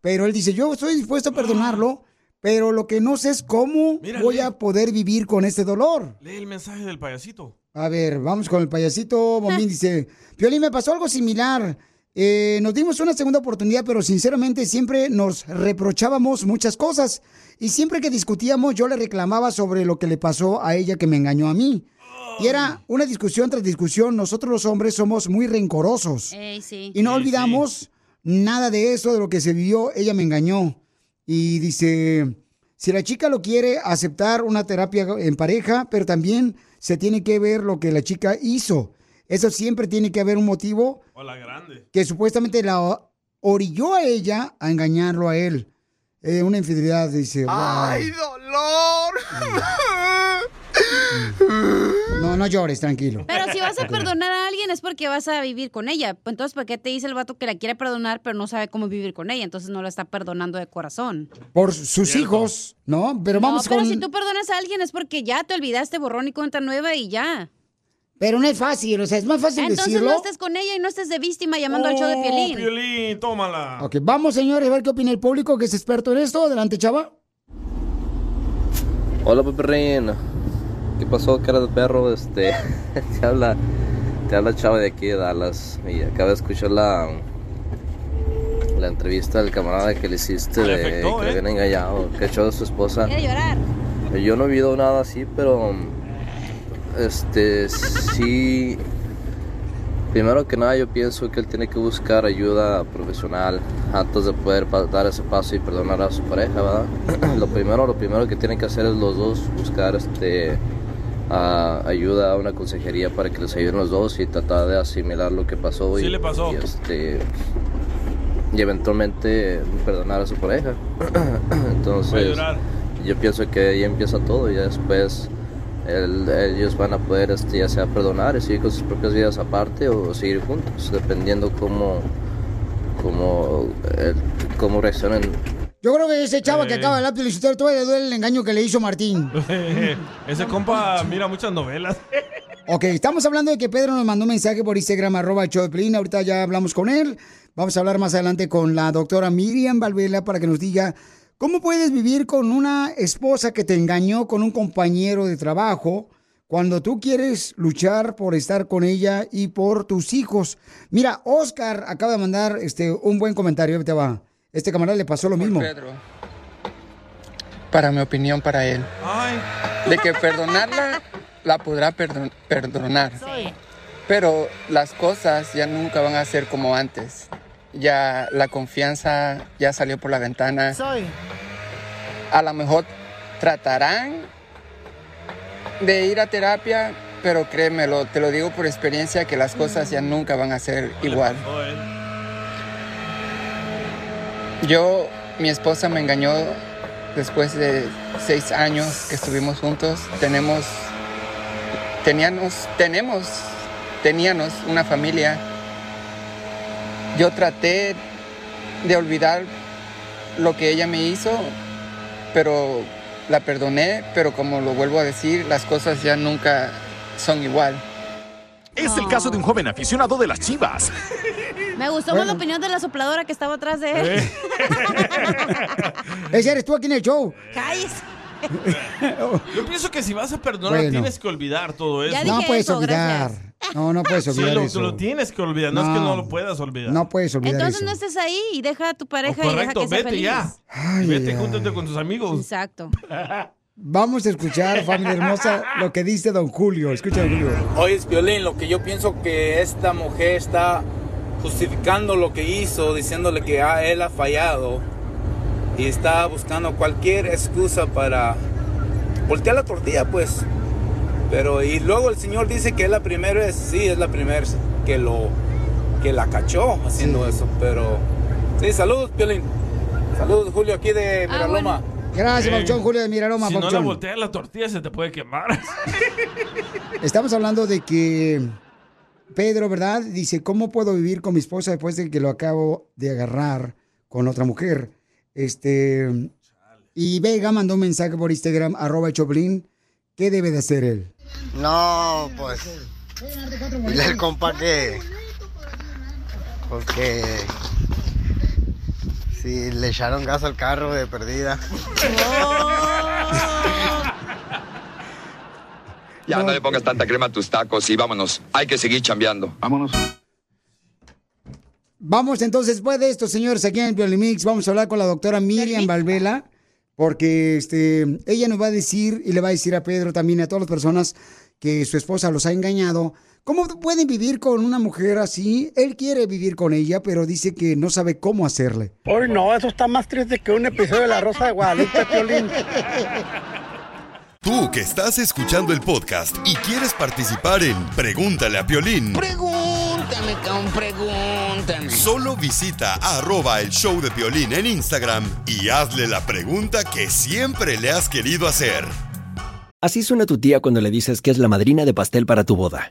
Speaker 3: Pero él dice, yo estoy dispuesto a perdonarlo, pero lo que no sé es cómo
Speaker 4: Mira,
Speaker 3: voy
Speaker 4: lee.
Speaker 3: a poder vivir con este dolor.
Speaker 4: Lee el mensaje del payasito.
Speaker 3: A ver, vamos con el payasito. Bombín dice, Piolín, me pasó algo similar. Eh, nos dimos una segunda oportunidad, pero sinceramente siempre nos reprochábamos muchas cosas. Y siempre que discutíamos, yo le reclamaba sobre lo que le pasó a ella que me engañó a mí. Y era una discusión tras discusión. Nosotros los hombres somos muy rencorosos.
Speaker 5: Ey, sí.
Speaker 3: Y no olvidamos nada de eso, de lo que se vivió. Ella me engañó. Y dice, si la chica lo quiere, aceptar una terapia en pareja, pero también se tiene que ver lo que la chica hizo. Eso siempre tiene que haber un motivo
Speaker 4: Hola, grande.
Speaker 3: que supuestamente la orilló a ella a engañarlo a él. Eh, una infidelidad, dice.
Speaker 2: ¡Ay,
Speaker 3: dolor! No, no llores, tranquilo.
Speaker 5: Pero si vas a perdonar a alguien es porque vas a vivir con ella. Entonces, ¿por qué te dice el vato que la quiere perdonar pero no sabe cómo vivir con ella? Entonces no la está perdonando de corazón.
Speaker 3: Por sus hijos, ¿no? Pero vamos
Speaker 5: no, pero
Speaker 3: con...
Speaker 5: si tú perdonas a alguien es porque ya te olvidaste, borrón y cuenta nueva y ya.
Speaker 3: Pero no es fácil, o sea, es más fácil
Speaker 5: Entonces
Speaker 3: decirlo.
Speaker 5: no estés con ella y no estés de víctima llamando al show de
Speaker 4: Oh,
Speaker 5: Piolín.
Speaker 4: Piolín, tómala.
Speaker 3: Ok, vamos, señores, a ver qué opina el público que es experto en esto. Adelante, chava.
Speaker 20: Hola, Peperrín. ¿Qué pasó, cara de perro? Este, te habla, te habla Chava de aquí de Dallas. Y acabo de escuchar la, la entrevista del camarada que le hiciste
Speaker 4: Le
Speaker 20: de
Speaker 4: afectó,
Speaker 20: que
Speaker 4: ¿eh?
Speaker 20: le habían engañado, que echó de su esposa.
Speaker 5: Quiere llorar.
Speaker 20: Yo no he vivido nada así, pero este sí. Primero que nada, yo pienso que él tiene que buscar ayuda profesional antes de poder dar ese paso y perdonar a su pareja, ¿verdad? lo primero, lo primero que tienen que hacer es los dos buscar este a- ayuda a una consejería para que les ayuden los dos y tratar de asimilar lo que pasó
Speaker 4: Sí
Speaker 20: y,
Speaker 4: le pasó.
Speaker 20: y, este y eventualmente perdonar a su pareja. Entonces, yo pienso que ahí empieza todo y después el- ellos van a poder este, ya sea perdonar y seguir con sus propias vidas aparte o seguir juntos, dependiendo cómo, cómo, eh, cómo reaccionen.
Speaker 3: Yo creo que ese chava que
Speaker 4: Eh.
Speaker 3: acaba de hablar, Felicitero, todavía le duele el engaño que le hizo Martín.
Speaker 4: Ese compa mira muchas novelas.
Speaker 3: Ok, estamos hablando de que Pedro nos mandó un mensaje por Instagram, arroba Piolín. Ahorita ya hablamos con él. Vamos a hablar más adelante con la doctora Miriam Valvela para que nos diga cómo puedes vivir con una esposa que te engañó con un compañero de trabajo cuando tú quieres luchar por estar con ella y por tus hijos. Mira, Oscar acaba de mandar este, un buen comentario. Te va. Este camarada le pasó lo mismo.
Speaker 21: Pedro. Para mi opinión, para él. De que perdonarla, la podrá perdon- perdonar. Pero las cosas ya nunca van a ser como antes. Ya la confianza ya salió por la ventana.
Speaker 2: Soy.
Speaker 21: A lo mejor tratarán de ir a terapia, pero créemelo, te lo digo por experiencia que las cosas ya nunca van a ser igual. Yo, mi esposa me engañó después de seis años que estuvimos juntos. Tenemos, teníamos, tenemos, teníamos una familia. Yo traté de olvidar lo que ella me hizo, pero la perdoné, pero como lo vuelvo a decir, las cosas ya nunca son igual.
Speaker 13: Es el caso de un joven aficionado de las chivas.
Speaker 5: Me gustó más la opinión de la sopladora que estaba atrás de él.
Speaker 4: Eh.
Speaker 3: Ese eres tú aquí en el show.
Speaker 5: Cállese.
Speaker 4: Yo pienso que si vas a perdonar,
Speaker 3: Bueno.
Speaker 4: tienes que olvidar todo eso.
Speaker 3: no puedes olvidar. No, no puedes
Speaker 4: Sí,
Speaker 3: olvidar
Speaker 4: lo,
Speaker 3: eso.
Speaker 4: lo tienes que olvidar, no, es que
Speaker 3: No.
Speaker 4: lo puedas olvidar.
Speaker 3: No puedes olvidar
Speaker 5: Entonces
Speaker 3: eso.
Speaker 5: no estés ahí y deja a tu pareja y deja
Speaker 4: Correcto,
Speaker 5: que sea
Speaker 4: vete
Speaker 5: feliz.
Speaker 4: ya.
Speaker 3: Ay,
Speaker 4: vete,
Speaker 3: ay,
Speaker 4: júntate con tus amigos.
Speaker 5: Exacto.
Speaker 3: Vamos a escuchar, familia hermosa, lo que dice don Julio. Escucha, don Julio.
Speaker 22: Oye, Violín, lo que yo pienso que esta mujer está justificando lo que hizo, diciéndole que ah, él ha fallado y está buscando cualquier excusa para voltear la tortilla, pues. Pero y luego el señor dice que es la primera vez, sí, es la primera vez que lo que la cachó haciendo eso, pero sí, saludos, Violín. Saludos, Julio, aquí de
Speaker 5: Ah,
Speaker 22: Miraloma.
Speaker 5: bueno.
Speaker 3: Gracias,
Speaker 4: Eh,
Speaker 3: Pauchón, Julio de Miraroma,
Speaker 4: Si no la volteas, la tortilla se te puede quemar.
Speaker 3: Estamos hablando de que Pedro, ¿verdad? Dice, ¿cómo puedo vivir con mi esposa después de que lo acabo de agarrar con otra mujer? Este... Y Vega mandó un mensaje por Instagram, arroba Choplin. ¿Qué debe de hacer él?
Speaker 23: No, pues. Dile al compa que. Porque. Si le echaron gas al carro de perdida.
Speaker 24: Ya no le pongas tanta crema a tus tacos y vámonos. Hay que seguir chambeando. Vámonos.
Speaker 3: Vamos entonces, después de esto, señores, aquí en el Piolimix, vamos a hablar con la doctora Miriam Valvela, porque este, ella nos va a decir y le va a decir a Pedro también y a todas las personas que su esposa los ha engañado. ¿Cómo pueden vivir con una mujer así? Él quiere vivir con ella, pero dice que no sabe cómo hacerle.
Speaker 25: Hoy no, eso está más triste que un episodio de La Rosa de Guadalupe, Piolín.
Speaker 1: Tú que estás escuchando el podcast y quieres participar en Pregúntale a Piolín,
Speaker 16: Pregúntame, cabrón, pregúntame.
Speaker 1: solo visita arroba el show de Piolín en Instagram y hazle la pregunta que siempre le has querido hacer.
Speaker 26: Así suena tu tía cuando le dices que es la madrina de pastel para tu boda.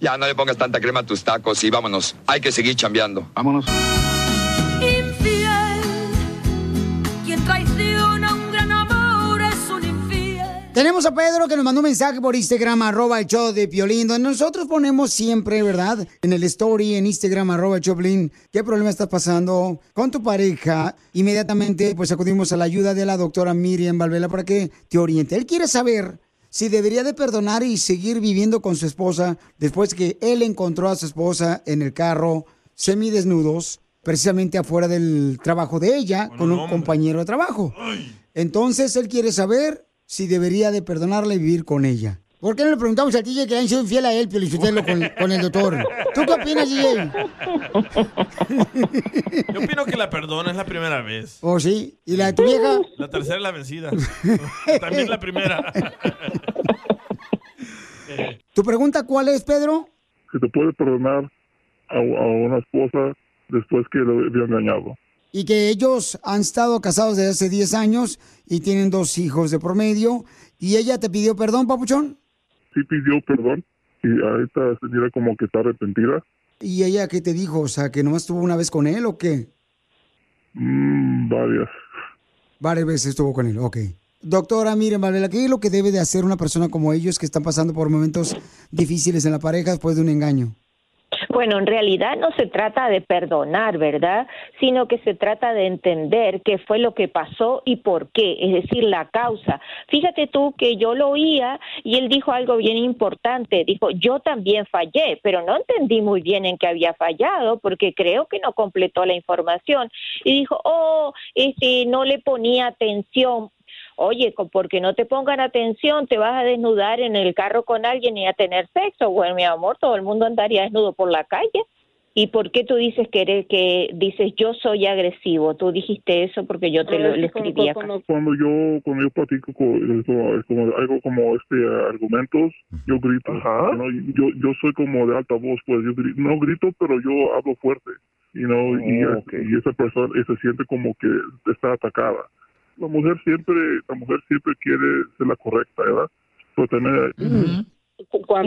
Speaker 24: Ya no le pongas tanta crema a tus tacos y vámonos. Hay que seguir chambeando. Vámonos.
Speaker 18: Infiel. Quien traiciona un gran amor es un infiel.
Speaker 3: Tenemos a Pedro que nos mandó un mensaje por Instagram, arroba el show de Piolín, donde nosotros ponemos siempre, ¿verdad? En el story, en Instagram, arroba el Choplin, qué problema estás pasando con tu pareja. Inmediatamente, pues acudimos a la ayuda de la doctora Miriam Valvela para que te oriente. Él quiere saber si debería de perdonar y seguir viviendo con su esposa después que él encontró a su esposa en el carro semidesnudos, precisamente afuera del trabajo de ella, con un compañero de trabajo. Entonces él quiere saber si debería de perdonarla y vivir con ella. ¿Por qué no le preguntamos al DJ que le han sido infiel a él, Piolichotelo, con, con el doctor? ¿Tú qué opinas, DJ?
Speaker 4: Yo opino que la perdona, es la primera vez.
Speaker 3: ¿O sí? ¿Y la de tu vieja?
Speaker 4: La tercera es la vencida. También la primera.
Speaker 3: ¿Tu pregunta cuál es, Pedro?
Speaker 19: Si te puede perdonar a, a una esposa después que lo había engañado.
Speaker 3: Y que ellos han estado casados desde hace 10 años y tienen dos hijos de promedio. ¿Y ella te pidió perdón, papuchón?
Speaker 19: Sí pidió perdón y ahorita se mira como que está arrepentida.
Speaker 3: ¿Y ella qué te dijo? O sea, ¿que nomás estuvo una vez con él o qué?
Speaker 19: Mm, varias.
Speaker 3: Varias veces estuvo con él, ok. Doctora, miren, Valera, ¿qué es lo que debe de hacer una persona como ellos que están pasando por momentos difíciles en la pareja después de un engaño?
Speaker 27: Bueno, en realidad no se trata de perdonar, ¿verdad? Sino que se trata de entender qué fue lo que pasó y por qué, es decir, la causa. Fíjate tú que yo lo oía y él dijo algo bien importante, dijo, yo también fallé, pero no entendí muy bien en qué había fallado porque creo que no completó la información. Y dijo, oh, este, no le ponía atención. Oye, porque no te pongan atención, te vas a desnudar en el carro con alguien y a tener sexo. Bueno, mi amor, todo el mundo andaría desnudo por la calle. ¿Y por qué tú dices que eres, que dices yo soy agresivo? Tú dijiste eso porque yo te lo, lo escribí acá.
Speaker 19: Cuando yo cuando yo platico con, como, algo como este argumentos, yo grito. ¿no? Yo yo soy como de alta voz, pues yo gri- no grito, pero yo hablo fuerte. You know, y,
Speaker 28: Oh,
Speaker 19: y esa persona se siente como que está atacada. La mujer siempre la mujer siempre quiere ser la correcta, ¿verdad? Pues también,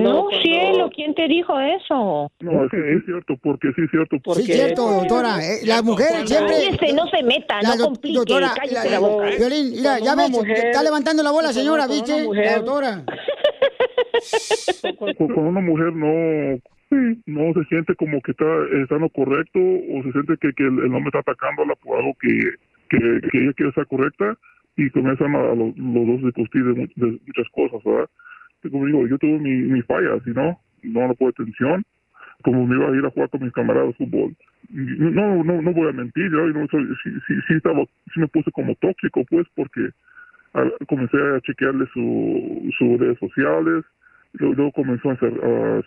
Speaker 27: no, cielo, ¿quién te dijo eso?
Speaker 19: No, es que sí es cierto, porque sí es cierto.
Speaker 3: Sí, es cierto, doctora. eh, la mujer siempre...
Speaker 27: Cállese, no se meta,
Speaker 3: La
Speaker 27: no complique,
Speaker 3: doctora,
Speaker 27: cállese
Speaker 3: la-
Speaker 27: la boca.
Speaker 3: Violín, mira, ya ves, está levantando la bola, señora, ¿viste? La doctora.
Speaker 19: Con, con una mujer no no se siente como que está, está en lo correcto o se siente que, que el, el hombre está atacándola por algo que, que, que ella quiere estar correcta y comienzan a, los, los dos discutir de, mu- de muchas cosas, ¿verdad? Y como digo, yo tuve mi, mis fallas, ¿sí, ¿no? No no puedo atención, como me iba a ir a jugar con mis camaradas de fútbol. No, no, no voy a mentir, yo no soy, sí, sí, sí, me puse como tóxico, pues, porque comencé a chequearle su, sus redes sociales, luego, comenzó a,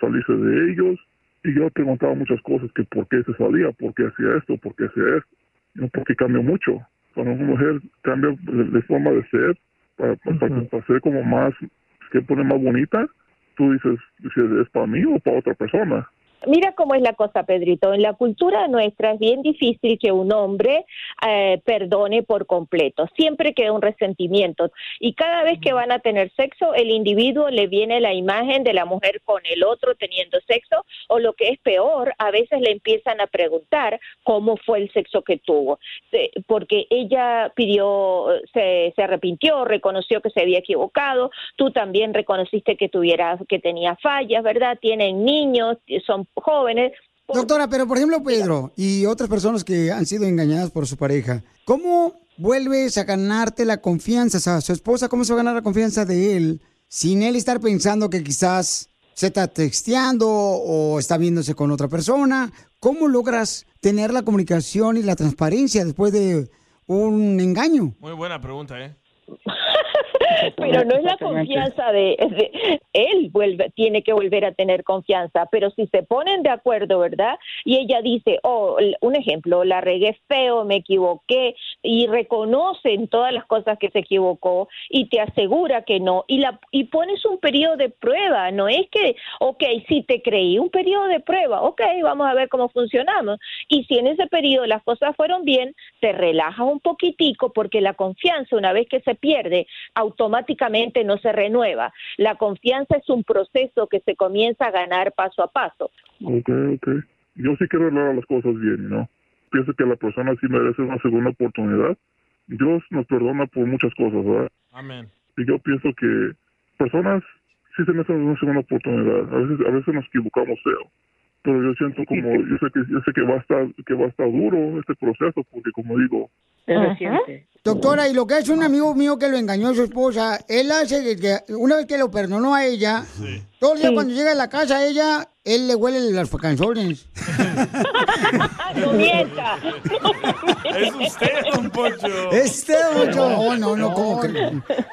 Speaker 19: salirse de ellos, y yo preguntaba muchas cosas, que por qué se salía, por qué hacía esto, por qué hacía esto, porque cambió mucho. Cuando una mujer cambia de, forma de ser, para, para- para ser como más, que pone más bonita, tú dices, dices, ¿es para mí o para otra persona?
Speaker 27: Mira cómo es la cosa, Pedrito. En la cultura nuestra es bien difícil que un hombre eh, perdone por completo. Siempre queda un resentimiento. Y cada vez que van a tener sexo, el individuo le viene la imagen de la mujer con el otro teniendo sexo, o lo que es peor, a veces le empiezan a preguntar cómo fue el sexo que tuvo. Porque ella pidió, se, se arrepintió, reconoció que se había equivocado. Tú también reconociste que tuviera, que tenía fallas, ¿verdad? Tienen niños, son jóvenes.
Speaker 3: Doctora, pero por ejemplo, Pedro y otras personas que han sido engañadas por su pareja, ¿cómo vuelves a ganarte la confianza? O sea, su esposa, ¿cómo se va a ganar la confianza de él sin él estar pensando que quizás se está texteando o está viéndose con otra persona? ¿Cómo logras tener la comunicación y la transparencia después de un engaño?
Speaker 4: Muy buena pregunta, ¿eh?
Speaker 27: Pero no es la confianza de, de- él vuelve tiene que volver a tener confianza pero si se ponen de acuerdo verdad y ella dice oh un ejemplo la regué feo me equivoqué y reconocen todas las cosas que se equivocó y te asegura que no y la y pones un periodo de prueba no es que ok sí te creí un periodo de prueba ok vamos a ver cómo funcionamos y si en ese periodo las cosas fueron bien te relajas un poquitico porque la confianza una vez que se pierde automáticamente no se renueva. La confianza es un proceso que se comienza a ganar paso a paso.
Speaker 19: Ok, ok. Yo sí quiero hablar las cosas bien, ¿no? Pienso que la persona sí merece una segunda oportunidad. Dios nos perdona por muchas cosas, ¿verdad?
Speaker 4: Amén.
Speaker 19: Y yo pienso que personas sí se merecen una segunda oportunidad. A veces, a veces nos equivocamos feo. Pero yo siento como, yo sé que, yo sé que va a estar, que va a estar duro este proceso, porque como digo,
Speaker 3: Doctora, y lo que es un amigo mío que lo engañó a su esposa, él hace que, que una vez que lo perdonó a ella, todo el día
Speaker 27: Sí.
Speaker 3: cuando llega a la casa a ella, él le huele las canciones.
Speaker 27: no mienta.
Speaker 4: Es usted, don Poncho.
Speaker 3: Este mucho. No, no, no, ¿cómo que?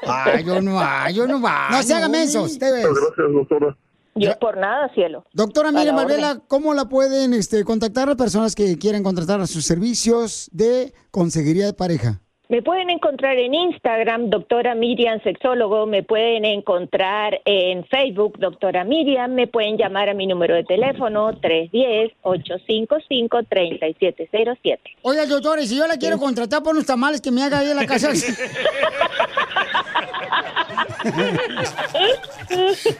Speaker 3: Ay, yo no, ay, yo no va. No se haga menso, ustedes.
Speaker 19: Gracias, doctora.
Speaker 27: Yo por nada, cielo.
Speaker 3: Doctora
Speaker 27: A
Speaker 3: Miriam
Speaker 27: la
Speaker 3: Valvela, ¿cómo la pueden este, contactar las personas que quieren contratar a sus servicios de consejería de pareja?
Speaker 27: Me pueden encontrar en Instagram, doctora Miriam Sexólogo, me pueden encontrar en Facebook, doctora Miriam, me pueden llamar a mi número de teléfono 310-855-3707.
Speaker 3: Oiga, doctor, y si yo la quiero contratar por unos tamales que me haga ahí en la casa.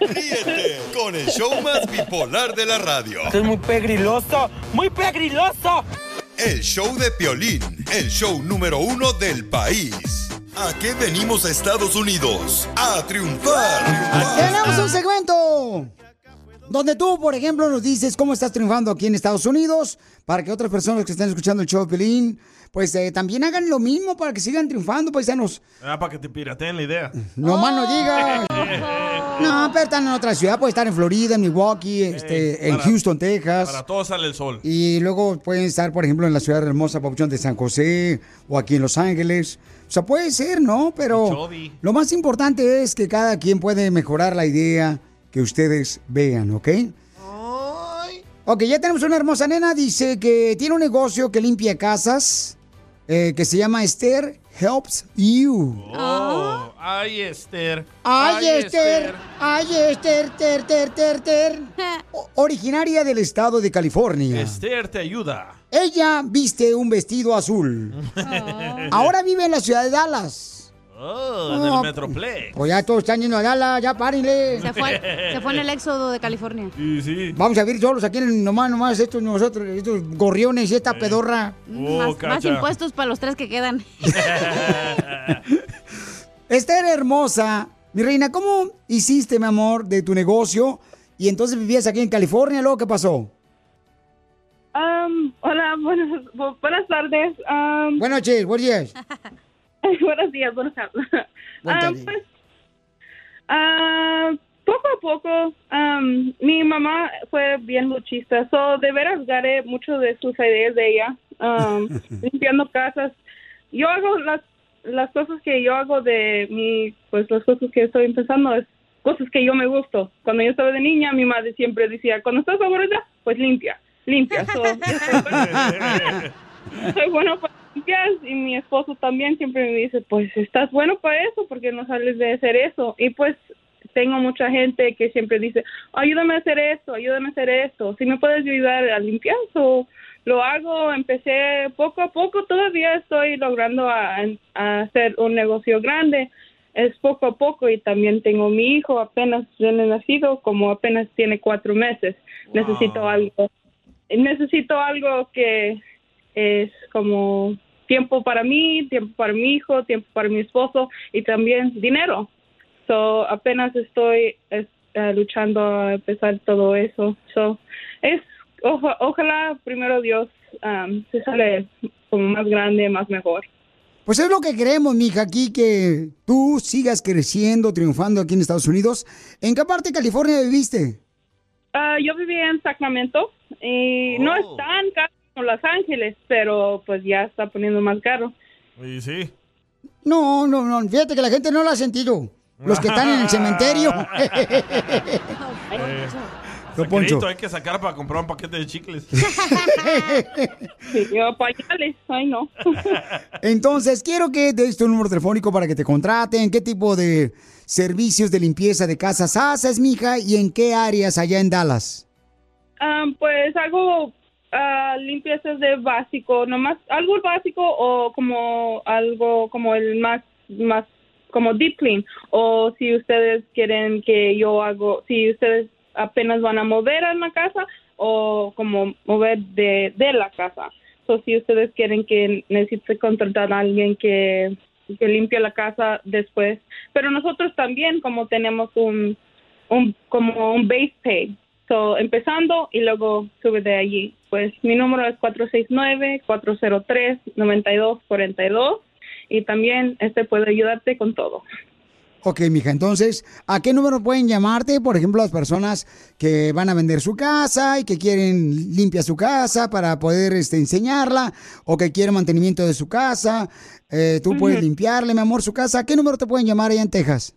Speaker 1: Ríete con el show más bipolar de la radio.
Speaker 2: Esto es muy pegriloso, muy pegriloso.
Speaker 1: El show de Piolín, el show número uno del país. ¿A qué venimos a Estados Unidos? A triunfar.
Speaker 3: Tenemos un segmento donde tú, por ejemplo, nos dices cómo estás triunfando aquí en Estados Unidos para que otras personas que estén escuchando el show de Pelín, pues eh, también hagan lo mismo para que sigan triunfando, paisanos.
Speaker 4: Ah, para que te pirateen la idea.
Speaker 3: No más no digas. No, pero están en otra ciudad, puede estar en Florida, en Milwaukee, este, en
Speaker 4: para-
Speaker 3: Houston, Texas.
Speaker 4: Para todos sale el sol.
Speaker 3: Y luego pueden estar, por ejemplo, en la ciudad hermosa Papuchón de San José o aquí en Los Ángeles. O sea, puede ser, ¿no? Pero lo más importante es que cada quien puede mejorar la idea que ustedes vean, ¿ok? Ok, ya tenemos una hermosa nena. Dice que tiene un negocio que limpia casas eh, que se llama Esther Helps You.
Speaker 4: Oh, ay, Esther.
Speaker 3: Ay, Esther, ay, Esther, ter, ter, ter, ter. Originaria del estado de California.
Speaker 4: Esther te ayuda.
Speaker 3: Ella viste un vestido azul. Ahora vive en la ciudad de Dallas.
Speaker 4: Oh, en el Metroplex.
Speaker 3: Pues ya todos están yendo a Dallas, ya párenle.
Speaker 5: Se fue, se fue en el éxodo de California.
Speaker 4: Sí, sí.
Speaker 3: Vamos a vivir solos aquí en nomás, nomás estos nosotros, estos gorriones y esta pedorra.
Speaker 4: Oh,
Speaker 5: más, más impuestos para los tres que quedan.
Speaker 3: Esther hermosa, mi reina, ¿cómo hiciste, mi amor, de tu negocio? Y entonces vivías aquí en California, luego qué pasó?
Speaker 14: Um, hola, buenas, bu- buenas tardes. Um,
Speaker 3: Buenas noches, buenos días.
Speaker 14: buenos días, buenas tardes.
Speaker 3: Buenas
Speaker 14: Ah,
Speaker 3: tardes.
Speaker 14: pues, ah, poco a poco, um, mi mamá fue bien luchista, so de veras gané mucho de sus ideas de ella, um, limpiando casas. Yo hago las las cosas que yo hago de mi, pues las cosas que estoy empezando es cosas que yo me gusto. Cuando yo estaba de niña, mi madre siempre decía, cuando estás aburrida, pues limpia, limpia. So, yo soy buena- soy bueno para y mi esposo también siempre me dice, pues estás bueno para eso, porque no sales de hacer eso. Y pues tengo mucha gente que siempre dice, ayúdame a hacer esto, ayúdame a hacer esto, si me puedes ayudar a limpiar, so, lo hago, empecé poco a poco, todavía estoy logrando a, a hacer un negocio grande, es poco a poco y también tengo mi hijo apenas recién nacido, como apenas tiene cuatro meses, necesito algo, necesito algo que es como tiempo para mí, tiempo para mi hijo, tiempo para mi esposo y también dinero. So, apenas estoy es- eh, luchando a empezar todo eso. So, es oja- ojalá primero Dios um, se sale como más grande, más mejor.
Speaker 3: Pues es lo que queremos, mija, aquí que tú sigas creciendo, triunfando aquí en Estados Unidos. ¿En qué parte de California viviste?
Speaker 14: Ah, yo vivía en Sacramento y no es tan caro como Los Ángeles, pero pues ya está poniendo más caro.
Speaker 4: Y sí.
Speaker 3: No, no, no, fíjate que la gente no lo ha sentido. Los que están en el cementerio.
Speaker 4: Eh,
Speaker 3: Poncho.
Speaker 4: hay que sacar para comprar un paquete de chicles.
Speaker 14: Sí, yo pañales, ay no.
Speaker 3: Entonces, quiero que des tu número telefónico para que te contraten. ¿Qué tipo de servicios de limpieza de casas haces, mija? ¿Y en qué áreas allá en Dallas?
Speaker 14: Ah, pues hago ah, limpiezas de básico, nomás algo básico o como algo como el más más como deep clean o si ustedes quieren que yo hago, si ustedes apenas van a mover a la casa o como mover de, de la casa. So, si ustedes quieren que necesite contratar a alguien que, que limpie la casa después. Pero nosotros también como tenemos un, un como un base pay. So, empezando y luego sube de allí. Pues mi número es 469-403-9242 y también este puede ayudarte con todo.
Speaker 3: Ok, mija, entonces, ¿a qué número pueden llamarte? Por ejemplo, las personas que van a vender su casa y que quieren limpiar su casa para poder este, enseñarla o que quieren mantenimiento de su casa. Eh, tú puedes limpiarle, mi amor, su casa. ¿A qué número te pueden llamar allá en Texas?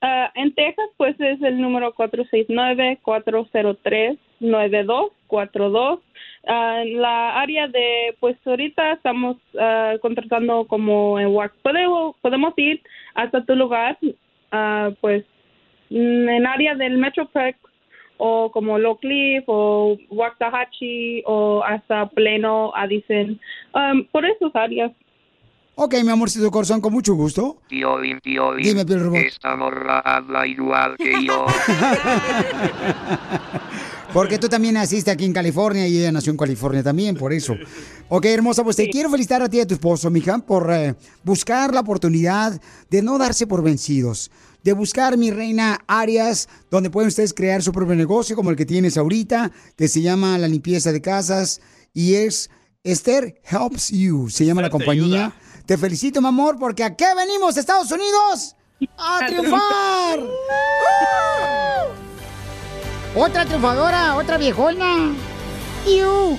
Speaker 14: Ah, en Texas, pues es el número 469-403-9242. Ah, en la área de, pues ahorita estamos ah, contratando como en WAC. Podemos, ir hasta tu lugar, pues mm, en área del Metroplex o como Low Cliff o Waxahachie o hasta Pleno, Addison, por esas áreas.
Speaker 3: Ok, mi amorcito corazón, con mucho gusto.
Speaker 29: Piolín, Piolín.
Speaker 3: Dime, Piel Robot.
Speaker 29: Esta morra habla igual que yo.
Speaker 3: Porque tú también naciste aquí en California y ella nació en California también, por eso. Ok, hermosa, pues te quiero felicitar a ti y a tu esposo, mija, por eh, buscar la oportunidad de no darse por vencidos. De buscar, mi reina, áreas donde pueden ustedes crear su propio negocio, como el que tienes ahorita, que se llama la limpieza de casas y es Esther Helps You, se llama la compañía. Te felicito, mi amor, porque aquí venimos, Estados Unidos, a triunfar. Otra triunfadora, otra viejona. ¡Iu!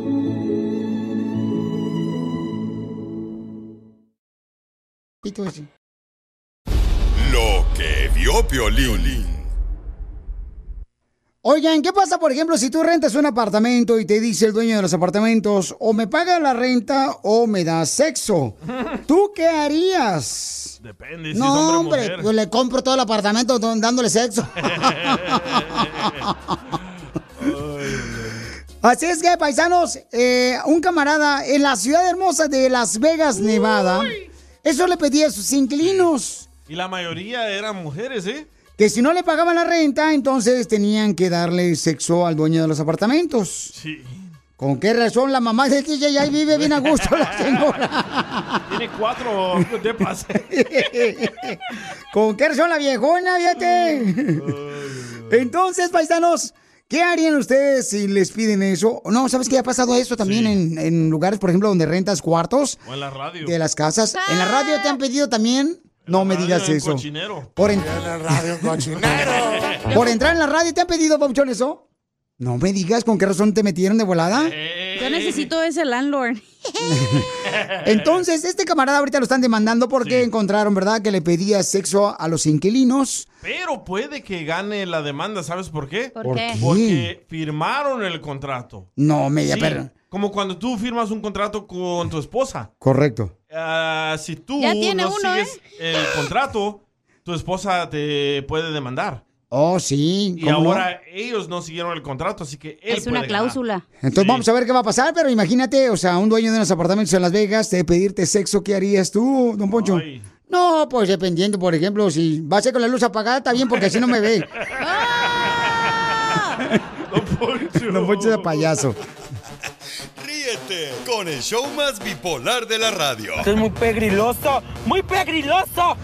Speaker 3: Oigan, ¿qué pasa, por ejemplo, si tú rentas un apartamento y te dice el dueño de los apartamentos, o me paga la renta o me da sexo? ¿Tú qué harías?
Speaker 4: Depende si
Speaker 3: no,
Speaker 4: es hombre
Speaker 3: hombre,
Speaker 4: mujer.
Speaker 3: pues le compro todo el apartamento dándole sexo. Así es que, paisanos, eh, un camarada en la ciudad hermosa de Las Vegas, Nevada, eso le pedía a sus inquilinos.
Speaker 4: Y la mayoría eran mujeres, ¿eh?
Speaker 3: Que si no le pagaban la renta, entonces tenían que darle sexo al dueño de los apartamentos.
Speaker 4: Sí.
Speaker 3: ¿Con qué razón la mamá de que ya vive bien a gusto la señora?
Speaker 4: Tiene cuatro de pase.
Speaker 3: ¿Con qué razón la viejona, fíjate? Entonces, paisanos, ¿qué harían ustedes si les piden eso? No, ¿sabes qué ha pasado eso también en, en lugares, por ejemplo, donde rentas cuartos
Speaker 4: O en la radio.
Speaker 3: de las casas? ¿En la radio te han pedido también? No me digas eso.
Speaker 4: cochinero.
Speaker 3: Por, en-
Speaker 23: radio cochinero.
Speaker 3: por entrar en la radio te han pedido, Pauchón, eso. No me digas con qué razón te metieron de volada.
Speaker 5: Yo necesito ese landlord.
Speaker 3: Entonces, este camarada ahorita lo están demandando porque encontraron, ¿verdad?, que le pedía sexo a los inquilinos.
Speaker 4: Pero puede que gane la demanda, ¿sabes por qué?
Speaker 3: ¿Por qué?
Speaker 4: Porque firmaron el contrato.
Speaker 3: No, media
Speaker 4: Sí,
Speaker 3: perra.
Speaker 4: Como cuando tú firmas un contrato con tu esposa.
Speaker 3: Correcto.
Speaker 4: Ah, si tú
Speaker 5: Ya tiene
Speaker 4: no
Speaker 5: uno, ¿eh?
Speaker 4: sigues el contrato, tu esposa te puede demandar.
Speaker 3: Oh, sí.
Speaker 4: Y ahora ellos no siguieron el contrato, así que él
Speaker 5: Es una
Speaker 4: puede ganar.
Speaker 5: cláusula.
Speaker 3: Entonces vamos a ver qué va a pasar, pero imagínate, o sea, un dueño de unos apartamentos en Las Vegas te pedirte sexo, ¿qué harías tú, don Poncho? No, pues dependiendo, por ejemplo, si va a ser con la luz apagada, está bien, porque así no me ve. Don Poncho de payaso.
Speaker 1: Con el show más bipolar de la radio.
Speaker 2: Esto es muy pegriloso, muy pegriloso.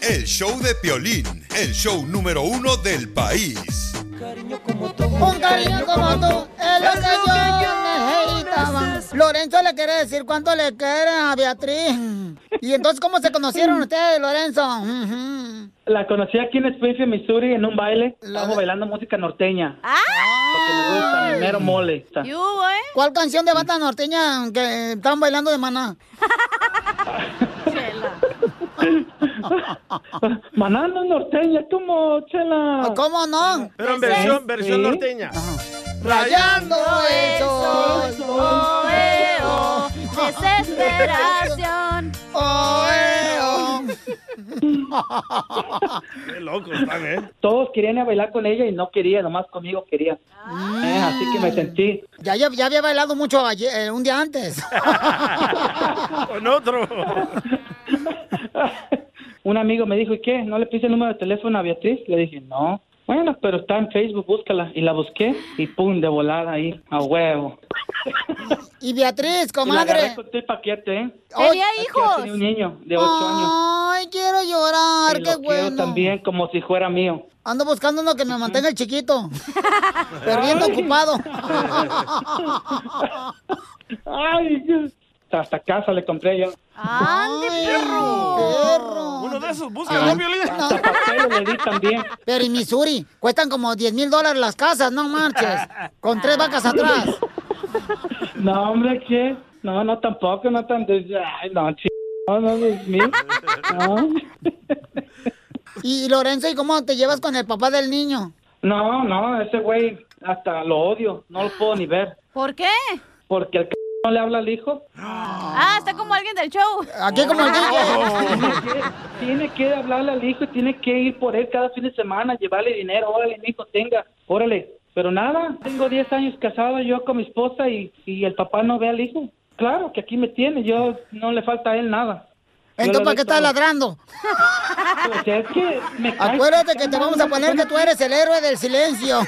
Speaker 1: El show de Piolín, el show número uno del país.
Speaker 3: Un cariño como tú es lo que yo necesitaba. Lorenzo le quiere decir cuánto le quiere a Beatriz. Y entonces, ¿cómo se conocieron ustedes, Lorenzo?
Speaker 30: La conocí aquí en Springfield, Missouri, en un baile. Estábamos bailando música norteña. Porque me gusta, mero mole.
Speaker 3: ¿Cuál canción de banda norteña que estaban bailando de maná?
Speaker 30: Maná no es norteña, ¿cómo, chela?
Speaker 3: ¿Cómo no?
Speaker 30: Pero en versión- versión
Speaker 2: norteña.
Speaker 3: Rayando el sol.
Speaker 5: Oh, eh, oh, desesperación.
Speaker 3: Oh, eh, oh.
Speaker 30: Qué locos están, ¿eh? Todos querían ir a bailar con ella y no quería, nomás conmigo quería. Eh, así que me sentí.
Speaker 3: Ya, ya, ya había bailado mucho ayer, eh, un día antes.
Speaker 30: Con otro. Un amigo me dijo, ¿y qué? ¿No le puse el número de teléfono a Beatriz? Le dije, no. Bueno, pero está en Facebook, búscala. Y la busqué y pum, de volada ahí, a huevo.
Speaker 3: Y Beatriz,
Speaker 30: Y la
Speaker 3: comadre.
Speaker 30: con el paquete, ¿eh?
Speaker 3: Tenía
Speaker 30: Es
Speaker 3: hijos.
Speaker 30: Tenía un niño de 8 años.
Speaker 3: Ay, quiero llorar,
Speaker 30: Y
Speaker 3: qué
Speaker 30: lo quiero
Speaker 3: bueno.
Speaker 30: también como si fuera mío.
Speaker 3: Ando buscando uno que me mantenga el chiquito. Pero bien ocupado.
Speaker 30: Ay, Dios. Hasta casa le compré yo.
Speaker 5: ¡Ande,
Speaker 3: perro!
Speaker 4: Uno de esos,
Speaker 3: Ah,
Speaker 4: búscalo, Piolín.
Speaker 30: Hasta pasteles le di también.
Speaker 3: Pero en Missouri cuestan como 10 mil dólares las casas, no marches. Con tres vacas atrás.
Speaker 30: No, hombre, ¿qué? No, no, tampoco, no tan... Ay, no, ch... No, no, Dios mío. No.
Speaker 3: Y Lorenzo, ¿y cómo te llevas con el papá del niño?
Speaker 30: No, no, ese güey hasta lo odio, no lo puedo ni ver.
Speaker 5: ¿Por qué?
Speaker 30: Porque el c no le habla al hijo.
Speaker 5: Ah, está como alguien del show.
Speaker 3: Aquí como el
Speaker 30: Tiene que, tiene que hablarle al hijo y tiene que ir por él cada fin de semana, llevarle dinero. Órale, mi hijo, tenga, órale. Pero nada, tengo 10 años casado yo con mi esposa y, y el papá no ve al hijo. Claro que aquí me tiene, yo no le falta a él nada.
Speaker 3: Entonces, ¿para qué estás
Speaker 30: todo.
Speaker 3: ladrando?
Speaker 30: Pues es que me cae-
Speaker 3: Acuérdate que te vamos a poner que tú eres el héroe del silencio.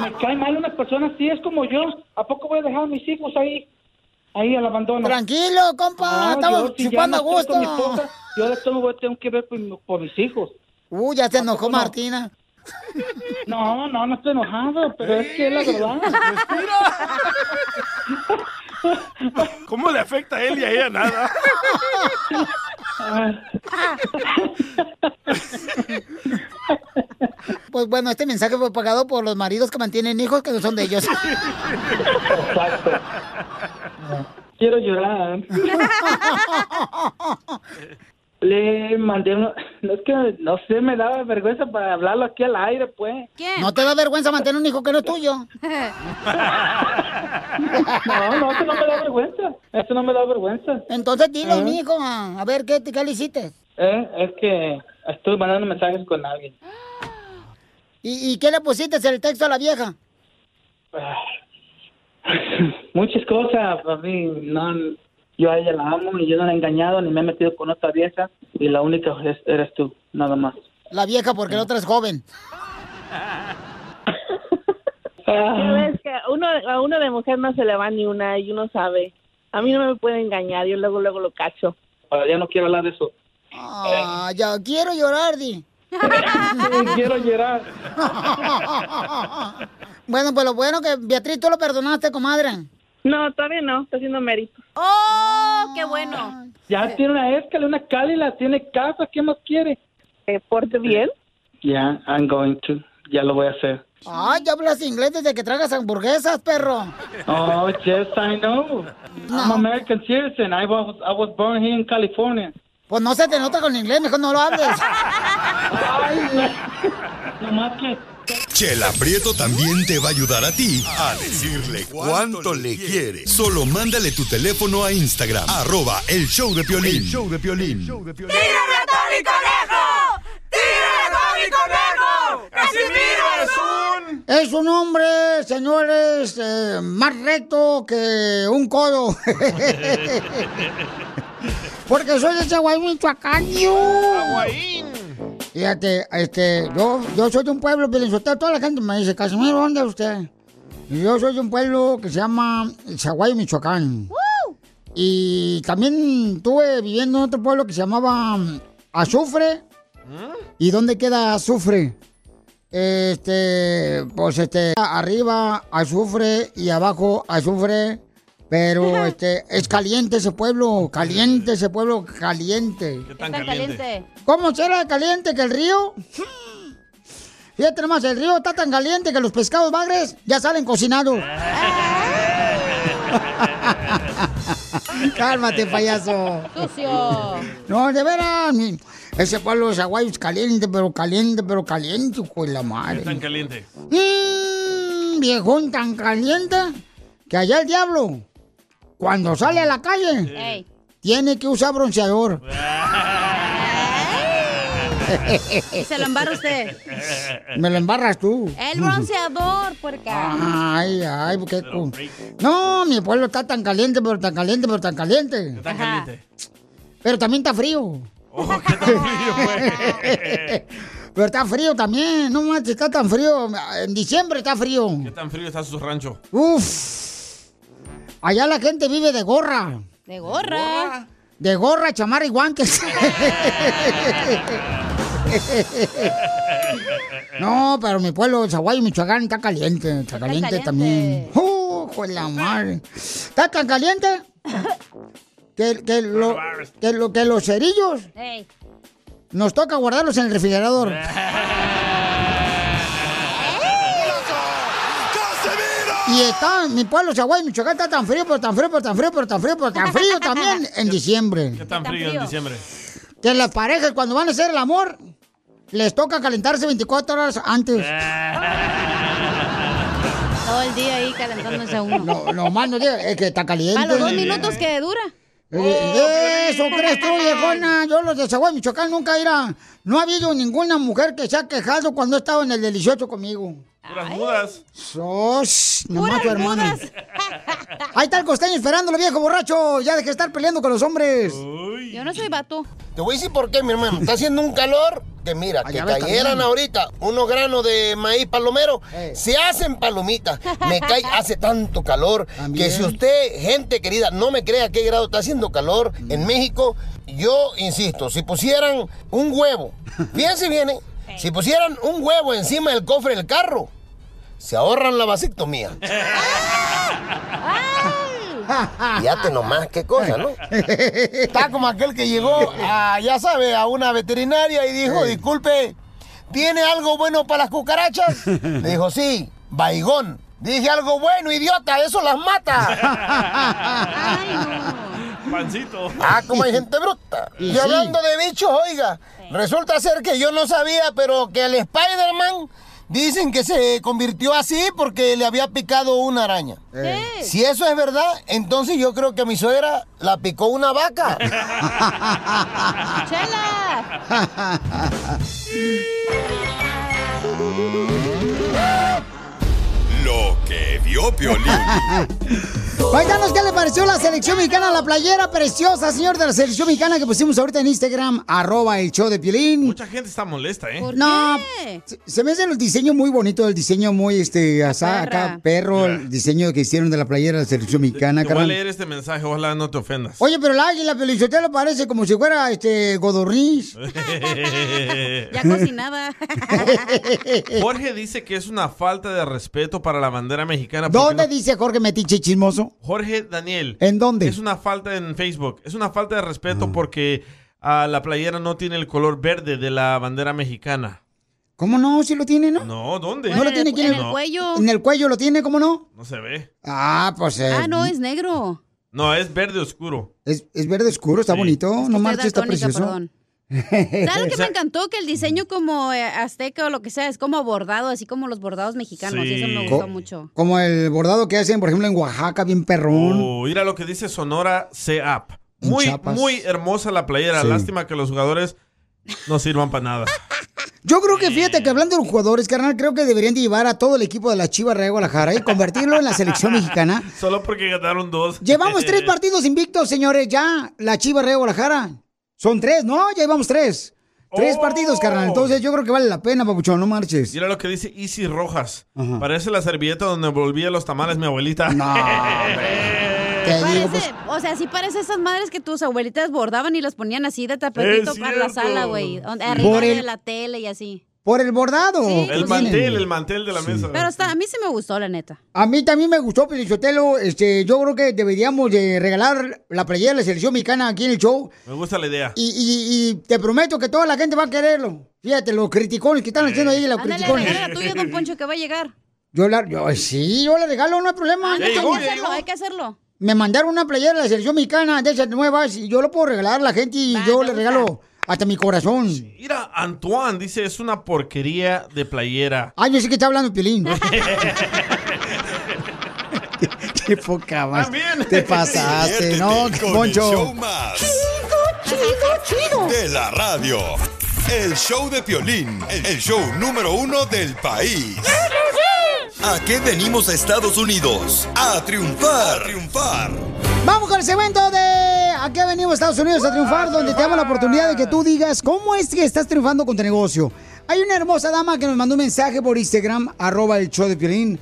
Speaker 30: Me cae mal una persona así, es como yo. ¿A poco voy a dejar a mis hijos ahí? ahí al abandono.
Speaker 3: Tranquilo, compa,
Speaker 30: No,
Speaker 3: estamos
Speaker 30: yo, si
Speaker 3: chupando a
Speaker 30: con mi
Speaker 3: gusto.
Speaker 30: esposa, yo después me voy- tengo que ver por, mi- por mis hijos.
Speaker 3: Uy, ya se enojó? Martina.
Speaker 30: No, no, no estoy enojado, pero es que es la verdad.
Speaker 4: ¿Cómo le afecta a él y a ella nada?
Speaker 3: Pues bueno, este mensaje fue pagado por los maridos que mantienen hijos que no son de ellos.
Speaker 30: Exacto. Quiero llorar. Le mandé una... No es que, no sé, me daba vergüenza para hablarlo aquí al aire, pues.
Speaker 3: ¿No te da vergüenza mantener un hijo que no es tuyo?
Speaker 30: No, no, eso no me da vergüenza. Eso no me da vergüenza.
Speaker 3: Entonces dile,
Speaker 30: Ajá.
Speaker 3: hijo, a ver qué, qué le hiciste.
Speaker 30: Eh, es que estoy mandando mensajes con alguien.
Speaker 3: ¿Y, y qué le pusiste en el texto a la vieja?
Speaker 30: Muchas cosas, papi. No, yo a ella la amo y yo no la he engañado ni me he metido con otra vieja. Y la única es- eres tú, nada más.
Speaker 3: La vieja porque la otra es joven.
Speaker 31: Que uno, a uno de mujer no se le va ni una y uno sabe. A mí no me puede engañar, yo luego luego lo cacho.
Speaker 30: Ahora ya no quiero hablar de eso.
Speaker 3: Ah, ya quiero llorar, Di.
Speaker 30: quiero llorar.
Speaker 3: bueno, pues lo bueno que Beatriz, tú lo perdonaste, comadre.
Speaker 31: No, todavía no, está haciendo mérito.
Speaker 5: ¡Oh, qué bueno!
Speaker 30: Ya tiene una escala, una cálida, tiene casa, ¿qué más quiere?
Speaker 31: ¿Que porte bien?
Speaker 30: Ya, I'm going to. Ya lo voy a hacer.
Speaker 3: Ay, ya hablas inglés desde que tragas hamburguesas, perro.
Speaker 30: Oh, yes, I know. I'm American citizen. I was, I was born here in California.
Speaker 3: Pues no se te nota con inglés, mejor no lo hables.
Speaker 30: No que...
Speaker 1: Chela Prieto también te va a ayudar a ti a decirle cuánto le quiere. Solo mándale tu teléfono a Instagram, arroba el show de Piolín. El show de Piolín.
Speaker 18: ¡Tírame a Tony Conejo! ¡Tírame a Tony Conejo! ¡Casimiro es un...
Speaker 3: Es un hombre, señores, eh, más recto que un codo. Porque soy de Chihuahua, Michoacán. Fíjate, este, yo, yo soy de un pueblo, Pilinchotelo, toda la gente me dice, Casimiro, ¿dónde es usted? Y yo soy de un pueblo que se llama Chihuahua, Michoacán. Y también estuve viviendo en otro pueblo que se llamaba mm, Azufre. ¿Y dónde queda Azufre? Este, pues este, arriba azufre y abajo azufre. Pero este, es caliente ese pueblo, caliente ese pueblo, caliente.
Speaker 4: ¿Qué tan caliente?
Speaker 3: ¿Cómo será de caliente que el río? Fíjate nomás, el río está tan caliente que los pescados bagres ya salen cocinados. Cálmate, payaso.
Speaker 5: Sucio.
Speaker 3: No, de veras, ese pueblo de Zaguayo es caliente, pero caliente, pero caliente, de la
Speaker 4: ¿Qué
Speaker 3: madre.
Speaker 4: tan caliente?
Speaker 3: Mm, viejón tan caliente que allá el diablo, cuando sale a la calle,
Speaker 5: Ey.
Speaker 3: tiene que usar bronceador.
Speaker 5: Se lo embarra usted.
Speaker 3: Me lo embarras tú.
Speaker 5: El bronceador, puerca.
Speaker 3: Ay, ay, qué cu- No, mi pueblo está tan caliente, pero tan caliente, pero tan caliente.
Speaker 4: ¿Qué tan caliente?
Speaker 3: Pero también está frío.
Speaker 4: Oh, ¿qué tan frío, güey?
Speaker 3: Pero está frío también, no manches, está tan frío. En diciembre está frío.
Speaker 4: ¿Qué tan frío está su rancho?
Speaker 3: Uf. Allá la gente vive de gorra.
Speaker 5: De gorra.
Speaker 3: De gorra, chamarra y guantes. no, pero mi pueblo, Zaguayo, Michoacán, está caliente. Está caliente,
Speaker 5: caliente.
Speaker 3: también. ¡Uh, con la madre! ¿Está tan caliente? Que, que, lo- que, lo- que los cerillos nos toca guardarlos en el refrigerador. Y está, mi pueblo, Zaguayo, Michoacán, está tan frío, pero tan frío, pero tan frío, pero tan frío, pero tan frío también en diciembre.
Speaker 4: ¿Qué tan frío en diciembre?
Speaker 3: Que las parejas cuando van a hacer el amor, les toca calentarse 24 horas antes.
Speaker 5: Todo el día ahí calentándose a uno.
Speaker 3: No, no más no es que está caliente.
Speaker 5: A los dos minutos que dura.
Speaker 3: Eh, Eso crees tú, viejona. Yo los de Zaguay, Michoacán, nunca irá. No ha habido ninguna mujer que se ha quejado cuando ha estado en el delicioso conmigo.
Speaker 4: Puras mudas.
Speaker 3: Sos, nomás tu hermano. Ahí está el costeño esperándolo, viejo borracho. Ya deje de estar peleando con los hombres.
Speaker 5: Yo no soy vato.
Speaker 25: Te voy a decir por qué, mi hermano. Está haciendo un calor
Speaker 17: que mira, que
Speaker 3: ya ves,
Speaker 17: cayeran
Speaker 3: también.
Speaker 17: ahorita unos granos de maíz palomero,
Speaker 3: Eh.
Speaker 17: se hacen palomitas. Me cae, hace tanto calor
Speaker 3: También.
Speaker 17: que si usted, gente querida, no me crea a qué grado está haciendo calor
Speaker 3: Mm.
Speaker 17: en México, yo insisto, si pusieran un huevo, fíjense bien, ¿eh? si pusieran un huevo encima del cofre del carro, se ahorran la vasectomía. Fíjate nomás qué cosa, ¿no? Está como aquel que llegó a, ya sabe, a una veterinaria y dijo, disculpe, ¿tiene algo bueno para las cucarachas? Le dijo, sí, baigón. Dije algo bueno, idiota, eso las mata.
Speaker 4: Pancito.
Speaker 17: Ah, como hay gente bruta.
Speaker 4: Y
Speaker 17: Y
Speaker 4: sí.
Speaker 17: hablando de bichos, oiga, resulta ser que yo no sabía, pero que el Spider-Man dicen que se convirtió así porque le había picado una araña. Si eso es verdad, entonces yo creo que a mi suegra la picó una vaca.
Speaker 1: Lo que vio Piolín.
Speaker 3: Paisanos, ¿qué le pareció la selección mexicana? La playera preciosa, señor, de la selección mexicana que pusimos ahorita en Instagram, arroba el show de Piolín.
Speaker 4: Mucha gente está molesta, ¿eh?
Speaker 3: No, se- se me hace el diseño muy bonito, el diseño muy, este, asá, acá, perro, el diseño que hicieron de la playera de la selección mexicana,
Speaker 4: Te voy a leer este mensaje, ojalá no te ofendas.
Speaker 3: Oye, pero el águila Pelizotelo parece como si fuera, este, godorniz.
Speaker 5: Ya cocinada.
Speaker 4: Jorge dice que es una falta de respeto para la bandera mexicana.
Speaker 3: ¿Dónde
Speaker 4: no-
Speaker 3: dice Jorge Metiche chismoso?
Speaker 4: Jorge Daniel.
Speaker 3: ¿En dónde?
Speaker 4: Es una falta en Facebook. Es una falta de respeto porque ah, la playera no tiene el color verde de la bandera mexicana.
Speaker 3: ¿Cómo no? ¿Sí lo tiene, no?
Speaker 4: No, ¿dónde?
Speaker 3: ¿No lo tiene quién?
Speaker 4: No,
Speaker 3: En el cuello lo tiene, ¿cómo no?
Speaker 4: No se ve.
Speaker 3: Ah, pues... eh,
Speaker 5: Ah, no, es negro.
Speaker 4: No, es verde oscuro.
Speaker 3: Es, es verde oscuro, está bonito. no marches, está precioso.
Speaker 5: perdón. ¿Sabes lo que me encantó? Que el diseño como eh, azteca o lo que sea es como bordado, así como los bordados mexicanos. Y eso me gustó
Speaker 3: Co-
Speaker 5: mucho.
Speaker 3: Como el bordado que hacen, por ejemplo, en Oaxaca, bien perrón.
Speaker 4: Oh, mira lo que dice Sonora C-App. Muy,
Speaker 3: Chiapas.
Speaker 4: muy hermosa la playera.
Speaker 3: Sí.
Speaker 4: Lástima que los jugadores no sirvan para nada.
Speaker 3: Yo creo que fíjate que hablando de los jugadores, carnal, creo que deberían de llevar a todo el equipo de la Chivas Real Guadalajara y convertirlo en la selección mexicana.
Speaker 4: Solo porque ganaron dos.
Speaker 3: Llevamos tres partidos invictos, señores, ya, la Chivas Real Guadalajara. Son tres, ¿no? Ya llevamos tres. Tres
Speaker 4: Oh.
Speaker 3: partidos, carnal. Entonces yo creo que vale la pena, papuchón, no marches.
Speaker 4: Mira lo que dice Easy Rojas. Parece la servilleta donde volvía los tamales mi abuelita.
Speaker 3: No,
Speaker 5: Parece, o sea, sí parece esas madres que tus abuelitas bordaban y las ponían así de tapetito para la sala, güey. Arriba
Speaker 3: Por
Speaker 5: de
Speaker 3: el-
Speaker 5: la tele y así.
Speaker 3: Por el bordado.
Speaker 5: Sí,
Speaker 4: el
Speaker 3: tienen.
Speaker 4: mantel, el mantel de la mesa.
Speaker 5: Pero hasta a mí sí me gustó, la neta.
Speaker 3: A mí también me gustó, Pelichotelo. Este, yo creo que deberíamos de regalar la playera de la selección mexicana aquí en el show.
Speaker 4: Me gusta la idea.
Speaker 3: Y, y- y te prometo que toda la gente va a quererlo. Fíjate, los criticones que están haciendo ahí, los
Speaker 5: Ándale,
Speaker 3: criticones.
Speaker 5: la tuya, don Poncho, que va a llegar.
Speaker 3: Yo la, yo, sí, yo le regalo, no hay problema.
Speaker 5: Ah, no, hay que hacerlo, hay que hacerlo.
Speaker 3: Me mandaron una playera de la selección mexicana de esas nuevas y yo lo puedo regalar a la gente y yo le regalo hasta mi corazón.
Speaker 4: Mira, Antoine dice, es una porquería de playera.
Speaker 3: Ay, yo sé que está hablando Piolín. Qué poca más. Te pasaste, ¿no? Poncho.
Speaker 1: el show más de la radio. El show de Piolín, el show número uno del país. ¿A qué venimos a Estados Unidos? A triunfar. A triunfar.
Speaker 3: Vamos con el segmento de ¿A qué venimos a Estados Unidos a triunfar? Donde te damos la oportunidad de que tú digas cómo es que estás triunfando con tu negocio. Hay una hermosa dama que nos mandó un mensaje por Instagram, arroba el show de Piolín.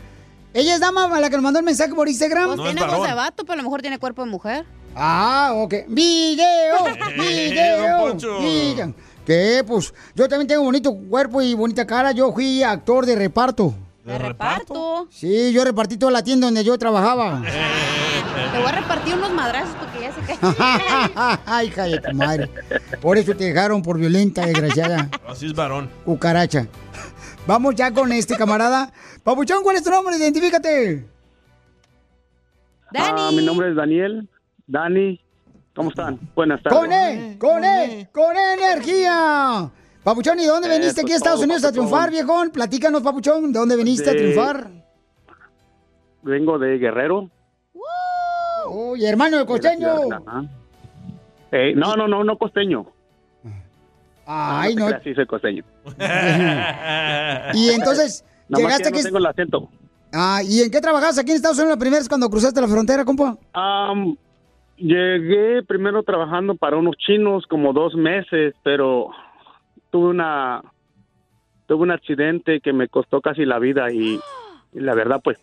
Speaker 3: Ella es dama la que nos mandó el mensaje por Instagram.
Speaker 5: Pues tiene voz de vato, pero a lo mejor tiene cuerpo de mujer.
Speaker 3: Ah, ok. Video, video,
Speaker 5: Don Poncho.
Speaker 3: video. ¿Qué? Pues yo también tengo bonito cuerpo y bonita cara. Yo fui actor de reparto.
Speaker 5: ¿De reparto?
Speaker 3: Sí, yo repartí toda la tienda donde yo trabajaba.
Speaker 5: Te voy a repartir unos madrazos porque ya se cae.
Speaker 3: Ay, hija de tu madre. Por eso te dejaron por violenta, desgraciada.
Speaker 4: Así es varón.
Speaker 3: Cucaracha. Vamos ya con este camarada. Papuchón, ¿cuál es tu nombre? Identifícate.
Speaker 32: Ah, mi nombre es Daniel. Dani. ¿Cómo están? Buenas tardes.
Speaker 3: Con E, con E, con E energía. Papuchón, ¿y de dónde
Speaker 32: Eh,
Speaker 3: veniste aquí a Estados Unidos a triunfar, viejón? Platícanos, Papuchón, ¿de dónde veniste a triunfar?
Speaker 32: Vengo de Guerrero.
Speaker 3: Uy, hermano de costeño.
Speaker 32: Ajá. Eh, no, no, no, no costeño.
Speaker 3: Ay,
Speaker 32: te
Speaker 3: no.
Speaker 32: creas, sí soy costeño.
Speaker 3: Y entonces,
Speaker 32: Nada
Speaker 3: llegaste aquí.
Speaker 32: no tengo el acento.
Speaker 3: Ah, ¿y en qué trabajabas aquí en Estados Unidos la primera vez cuando cruzaste la frontera, compa?
Speaker 32: Llegué primero trabajando para unos chinos como dos meses, pero tuve una tuve un accidente que me costó casi la vida y, y la verdad pues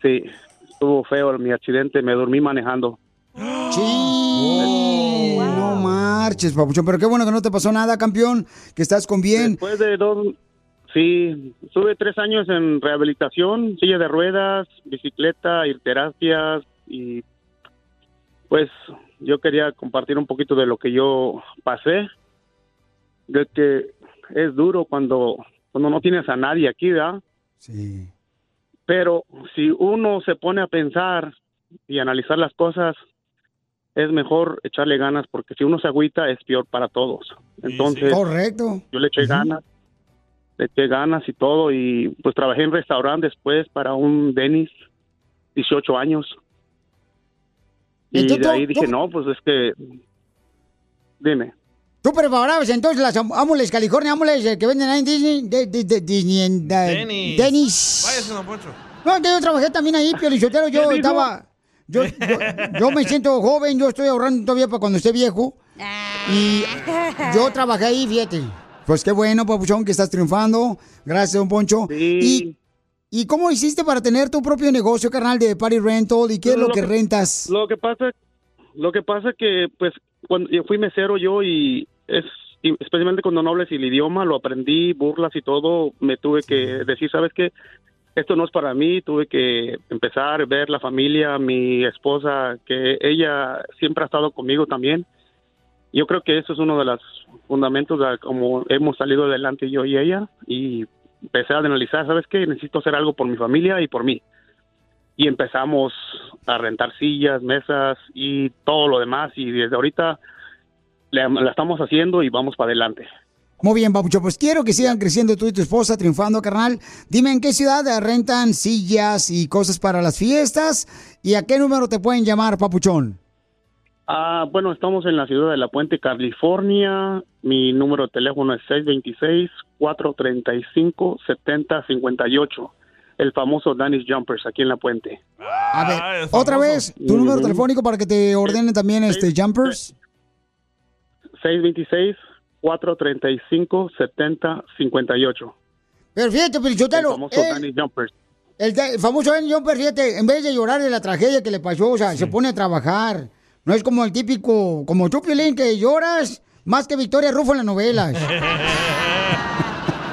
Speaker 32: sí, estuvo feo mi accidente, me dormí manejando.
Speaker 3: Sí. No marches, papuchón. Pero qué bueno que no te pasó nada, campeón. Que estás con bien.
Speaker 32: Después de dos, sí, estuve tres años en rehabilitación, silla de ruedas, bicicleta, ir terapias y pues yo quería compartir un poquito de lo que yo pasé, de que es duro cuando, cuando no tienes a nadie aquí, ¿verdad?
Speaker 3: Sí.
Speaker 32: Pero si uno se pone a pensar y analizar las cosas, es mejor echarle ganas porque si uno se agüita es peor para todos. Entonces,
Speaker 3: Correcto.
Speaker 32: yo le eché ganas, le eché ganas y todo y pues trabajé en restaurante después para un Denis, 18 años. Y de ahí
Speaker 3: tú-
Speaker 32: dije,
Speaker 3: tú-
Speaker 32: no, pues es que, dime.
Speaker 3: ¿Tú preparabas entonces las am- amules California, amules eh, que venden ahí en Disney? De, de- de- Disney en, da-
Speaker 4: Denis.
Speaker 3: Denis.
Speaker 4: Váyase, don Poncho.
Speaker 3: No, que yo trabajé también ahí, Piolichotero. Yo estaba. Yo, yo, yo me siento joven, yo estoy ahorrando todavía para cuando esté viejo. Y yo trabajé ahí, fíjate. Pues qué bueno, papuchón, que estás triunfando. Gracias, don Poncho. Y, ¿Y cómo hiciste para tener tu propio negocio, carnal, de party rental? ¿Y qué es lo, que, rentas?
Speaker 32: Lo que pasa, lo que pasa que, pues, cuando yo fui mesero yo y es especialmente cuando no hables el idioma, lo aprendí, burlas y todo, me tuve que decir, ¿sabes qué? Esto no es para mí, tuve que empezar a ver la familia, mi esposa, que ella siempre ha estado conmigo también. Yo creo que eso es uno de los fundamentos de cómo hemos salido adelante yo y ella y empecé a analizar, ¿sabes qué? Necesito hacer algo por mi familia y por mí y empezamos a rentar sillas, mesas y todo lo demás y desde ahorita la estamos haciendo y vamos para adelante.
Speaker 3: Muy bien, papuchón. Pues quiero que sigan creciendo tú y tu esposa, triunfando, carnal. Dime en qué ciudad rentan sillas y cosas para las fiestas. ¿Y a qué número te pueden llamar, papuchón?
Speaker 32: Ah, bueno, estamos en la ciudad de La Puente, California. Mi número de teléfono es 626-435-7058. El famoso Danish Jumpers aquí en La Puente.
Speaker 3: A ver, otra vez, tu número telefónico para que te ordenen también este jumpers.
Speaker 32: 626-435-7058.
Speaker 3: Pero fíjate,
Speaker 32: El
Speaker 3: Pelichotelo,
Speaker 32: famoso
Speaker 3: él-
Speaker 32: Danish Jumpers.
Speaker 3: el, el famoso Danny Jumper, fíjate, en vez de llorar de la tragedia que le pasó, o sea, se pone a trabajar. No es como el típico, como tú, Piolín, que lloras más que Victoria Rufo en las novelas.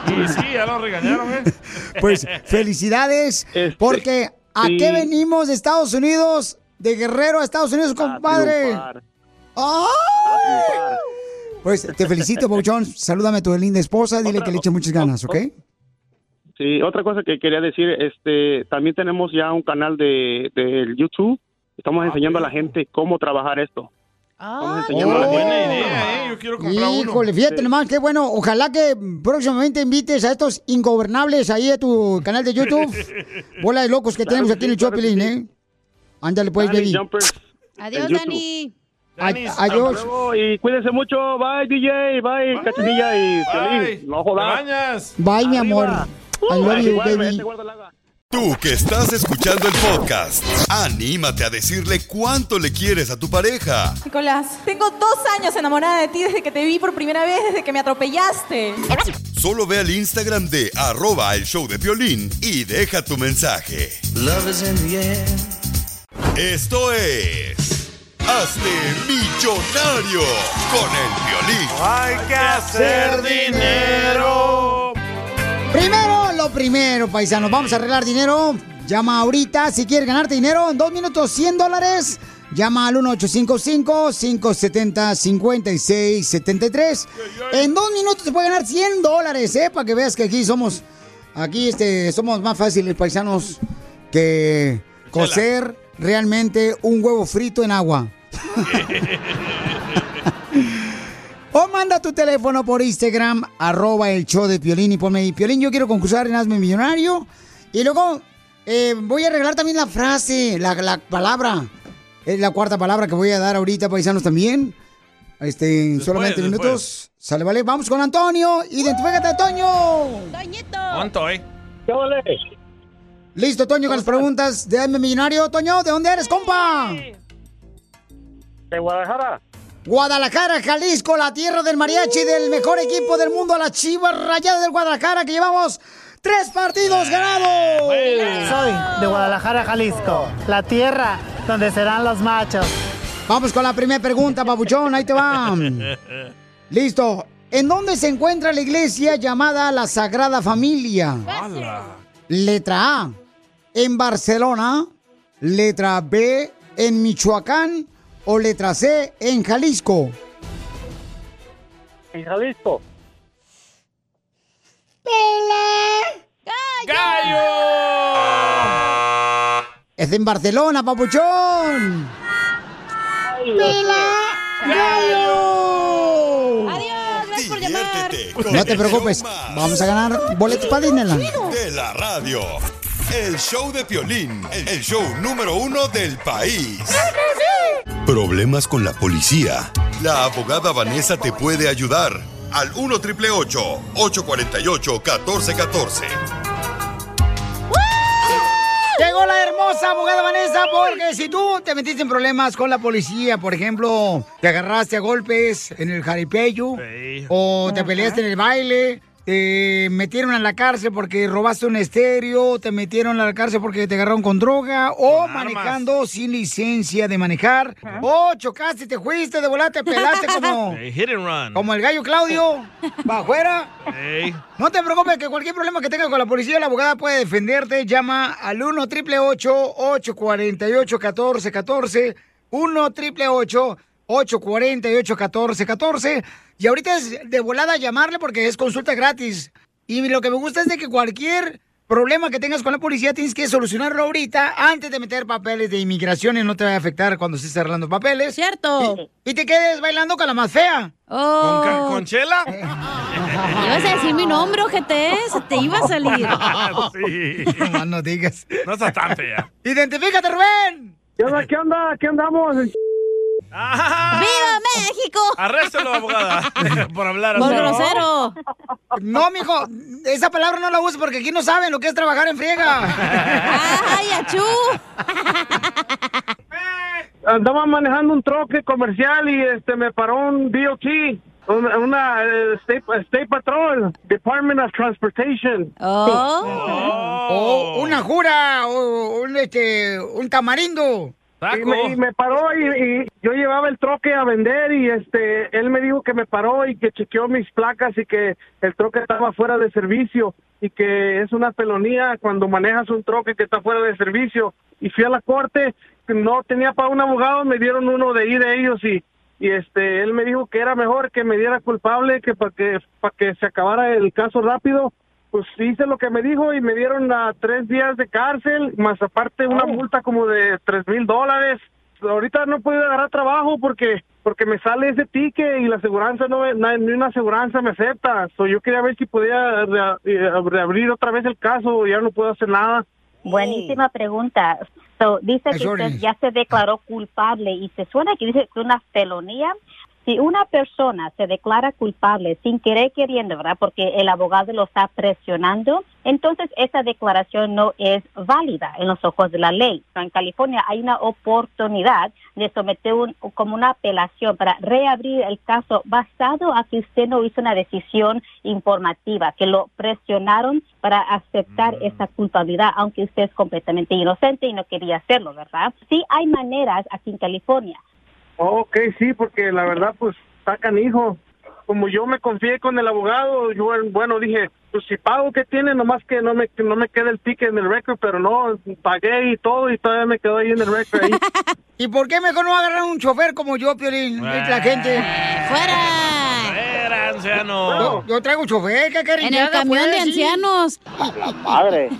Speaker 4: Y sí, ya lo regañaron, ¿eh?
Speaker 3: Pues felicidades, porque ¿a
Speaker 4: sí.
Speaker 3: qué venimos de Estados Unidos? De Guerrero a Estados Unidos, compadre.
Speaker 32: triunfar.
Speaker 3: ¡Ay! Pues te felicito, Pauchón. Salúdame a tu linda esposa, dile que le eche muchas ganas, ¿ok?
Speaker 32: Sí, otra cosa que quería decir, este, también tenemos ya un canal de, de YouTube. Estamos enseñando a la gente cómo trabajar esto. Estamos enseñando a la gente.
Speaker 4: Buena idea, ¿eh? Yo quiero comprar uno.
Speaker 3: Híjole, fíjate nomás, qué bueno. Ojalá que próximamente invites a estos ingobernables ahí a tu canal de YouTube. Bola de locos que tenemos aquí en el Chopelín, ¿eh? Ándale pues,
Speaker 32: Dani
Speaker 3: baby.
Speaker 32: Jumpers
Speaker 5: Adiós. Dani.
Speaker 32: Luego Y cuídense mucho. Bye, DJ. Bye, Cachanilla y Piolín. No jodas.
Speaker 3: Bye, mi amor. I love you, baby.
Speaker 1: Tú que estás escuchando el podcast, anímate a decirle cuánto le quieres a tu pareja.
Speaker 33: Nicolás, tengo dos años enamorada de ti desde que te vi por primera vez, desde que me atropellaste.
Speaker 1: Solo ve al Instagram de arroba el show de violín y deja tu mensaje. Esto es... Hazte millonario con el violín.
Speaker 4: Hay que hacer dinero.
Speaker 3: Primero, lo primero, paisanos. Vamos a arreglar dinero. Llama ahorita si quieres ganarte dinero. En dos minutos, 100 dólares. Llama al 1855-570-5673. En dos minutos te puede ganar 100 dólares, ¿eh? Para que veas que aquí somos, aquí este, somos más fáciles, paisanos, que cocer realmente un huevo frito en agua. O manda tu teléfono por Instagram, arroba el show de Piolín y ponme ahí, Piolín, yo quiero concursar en Hazme Millonario. Y luego eh, voy a arreglar también la frase, la, la palabra. Es la cuarta palabra que voy a dar ahorita, paisanos, también. Este, en
Speaker 4: Después,
Speaker 3: solamente
Speaker 4: después.
Speaker 3: minutos. Sale, vale. Vamos con Antonio. Identifícate, Toño.
Speaker 4: ¿Cuánto, eh?
Speaker 3: Listo, Toño, con las preguntas de Hazme Millonario. Toño, ¿de dónde eres, compa?
Speaker 32: De Guadalajara.
Speaker 3: Guadalajara, Jalisco, la tierra del mariachi del mejor equipo del mundo, a las Chivas Rayadas del Guadalajara, que llevamos tres partidos ganados.
Speaker 25: Soy de Guadalajara, Jalisco, la tierra donde serán los machos.
Speaker 3: Vamos con la primera pregunta, papuchón, ahí te va. Listo. ¿En dónde se encuentra la iglesia llamada la Sagrada Familia? Letra A, en Barcelona. Letra B, en Michoacán. O letra C, en Jalisco.
Speaker 25: En Jalisco.
Speaker 4: ¡Gallo!
Speaker 3: Es en Barcelona, papuchón.
Speaker 5: Adiós, gracias por llamar.
Speaker 3: No te preocupes, vamos a ganar boletos para Disneyland.
Speaker 1: De la radio. El show de Piolín, el show número uno del país. Problemas con la policía. La abogada Vanessa te puede ayudar. Al 1 triple 848 1414.
Speaker 3: Llegó la hermosa abogada Vanessa porque si tú te metiste en problemas con la policía, por ejemplo, te agarraste a golpes en el jaripeyo o te peleaste en el baile, te metieron a la cárcel porque robaste un estéreo, te metieron a la cárcel porque te agarraron con droga o manejando sin licencia de manejar o chocaste, te fuiste de volada, te pelaste como,
Speaker 4: Hey, hit and run.
Speaker 3: como el gallo Claudio, va afuera.
Speaker 4: Hey.
Speaker 3: No te preocupes, que cualquier problema que tengas con la policía, la abogada puede defenderte. Llama al 1 888 848 1414 1 888 848 1414 Y ahorita es de volada llamarle porque es consulta gratis. Y lo que me gusta es de que cualquier problema que tengas con la policía tienes que solucionarlo ahorita antes de meter papeles de inmigración y no te va a afectar cuando estés arreglando papeles.
Speaker 5: Cierto.
Speaker 3: Y, y te quedes bailando con la más fea.
Speaker 5: Oh.
Speaker 4: ¿Con, con chela?
Speaker 5: Ibas a decir mi nombre, ojete, se te iba a salir.
Speaker 4: sí.
Speaker 3: No, no digas.
Speaker 4: No está tan fea.
Speaker 3: ¡Identifícate, Rubén!
Speaker 25: ¿Qué onda? ¿Qué onda? ¿Qué andamos?
Speaker 5: ¡Viva México!
Speaker 4: Arréstalo, abogada, por hablar
Speaker 5: Por
Speaker 4: así.
Speaker 5: grosero.
Speaker 3: No, mijo, esa palabra no la uses porque aquí no saben lo que es trabajar en friega.
Speaker 5: ¡Ay, achú!
Speaker 25: Andaba manejando un troque comercial y este me paró un DOT, una, una, state, State Patrol, Department of Transportation.
Speaker 5: Oh.
Speaker 3: O una jura, o un, este, un tamarindo.
Speaker 25: Y me, y me paró y, y yo llevaba el troque a vender y este él me dijo que me paró y que chequeó mis placas y que el troque estaba fuera de servicio y que es una felonía cuando manejas un troque que está fuera de servicio. Y fui a la corte no tenía para un abogado me dieron uno de ahí de ellos y y este él me dijo que era mejor que me diera culpable que para que para que se acabara el caso rápido pues hice lo que me dijo y me dieron a tres días de cárcel, más aparte una multa como de tres mil dólares. Ahorita no he podido agarrar trabajo porque porque me sale ese ticket y la aseguranza no, ni una aseguranza me acepta. So, yo quería ver si podía eh, reabrir otra vez el caso, ya no puedo hacer nada.
Speaker 34: Buenísima pregunta. So, dice que usted ya se declaró culpable y se suena que dice que es una felonía. Si una persona se declara culpable sin querer queriendo, ¿verdad? Porque el abogado lo está presionando, entonces esa declaración no es válida en los ojos de la ley. En California hay una oportunidad de someter un, como una apelación para reabrir el caso basado a que usted no hizo una decisión informativa, que lo presionaron para aceptar esa culpabilidad, aunque usted es completamente inocente y no quería hacerlo, ¿verdad? Sí hay maneras aquí en California.
Speaker 25: Ok, sí, porque la verdad, pues, está canijo. Como yo me confié con el abogado, yo, bueno, dije, pues si pago, ¿qué tiene? Nomás que no me, que no me quede el ticket en el récord, pero no, pagué y todo y todavía me quedó ahí en el récord.
Speaker 3: ¿Y por qué mejor no agarrar un chofer como yo, Piolín? La gente.
Speaker 5: ¡Fuera!
Speaker 4: ¡Fuera, anciano!
Speaker 3: Yo, yo traigo chofer, ¿qué quieren
Speaker 5: En el camión de ancianos.
Speaker 25: Madre.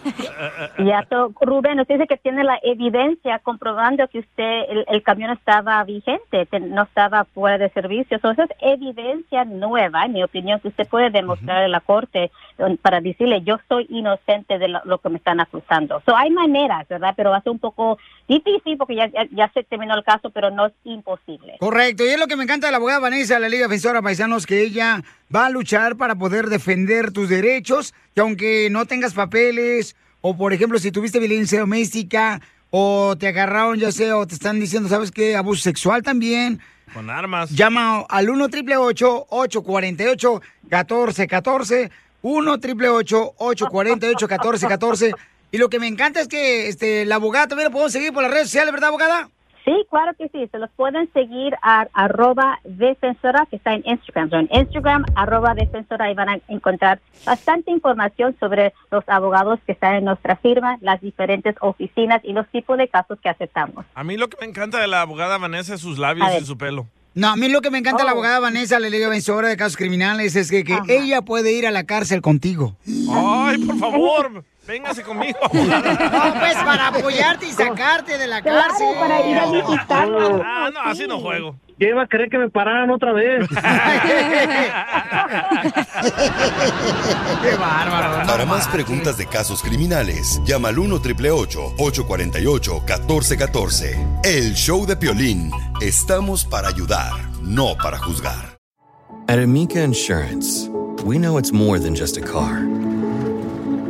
Speaker 34: Ya, to- Rubén, usted dice que tiene la evidencia comprobando que usted, el, el camión estaba vigente, que no estaba fuera de servicio. So, esa es evidencia nueva, en mi opinión, que usted puede demostrar en la corte para decirle, yo soy inocente de lo, lo que me están acusando. So, hay maneras, ¿verdad? Pero va a ser un poco difícil porque ya, ya, ya se terminó el caso, pero no es imposible.
Speaker 3: Correcto, y es lo que me encanta de la abogada Vanessa de la Liga Defensora Paisanos, que ella va a luchar para poder defender tus derechos, y aunque no tengas papeles, o por ejemplo, si tuviste violencia doméstica, o te agarraron, ya sea, o te están diciendo, ¿sabes qué? Abuso sexual también.
Speaker 4: Con armas.
Speaker 3: Llama al 1 888 848 1414 1 888 848 1414 Y lo que me encanta es que este, la abogada también lo podemos seguir por las redes sociales, ¿verdad, abogada?
Speaker 34: Sí, claro que sí. Se los pueden seguir a arroba defensora, que está en Instagram. So, en Instagram, arroba defensora, y van a encontrar bastante información sobre los abogados que están en nuestra firma, las diferentes oficinas y los tipos de casos que aceptamos.
Speaker 4: A mí lo que me encanta de la abogada Vanessa es sus labios y su pelo.
Speaker 3: No, a mí lo que me encanta de la
Speaker 34: Oh.
Speaker 3: abogada Vanessa, la Liga Vencedora de Casos Criminales, es que, que ella puede ir a la cárcel contigo.
Speaker 4: Ay, por favor, véngase conmigo.
Speaker 3: No, pues para apoyarte y sacarte de la cárcel.
Speaker 34: para ir a visitarlo.
Speaker 4: Ah, no, así no juego.
Speaker 25: Ya iba a querer que me pararan otra vez.
Speaker 3: Qué bárbaro.
Speaker 1: Para más preguntas de casos criminales, llama al 1 848 1414 El show de Piolín. Estamos para ayudar, no para juzgar.
Speaker 35: At Amica Insurance, we know it's more than just a car.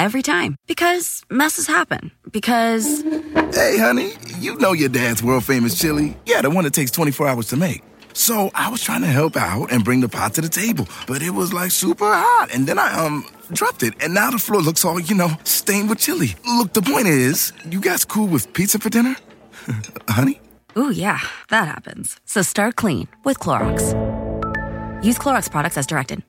Speaker 36: every time. Because messes happen. Because.
Speaker 37: Hey, honey, you know your dad's world famous chili. Yeah, the one that takes 24 hours to make. So I was trying to help out and bring the pot to the table, but it was like super hot. And then I, um, dropped it. And now the floor looks all, you know, stained with chili. Look, the point is, you guys cool with pizza for dinner? honey?
Speaker 36: Ooh, yeah, that happens. So start clean with Clorox. Use Clorox products as directed.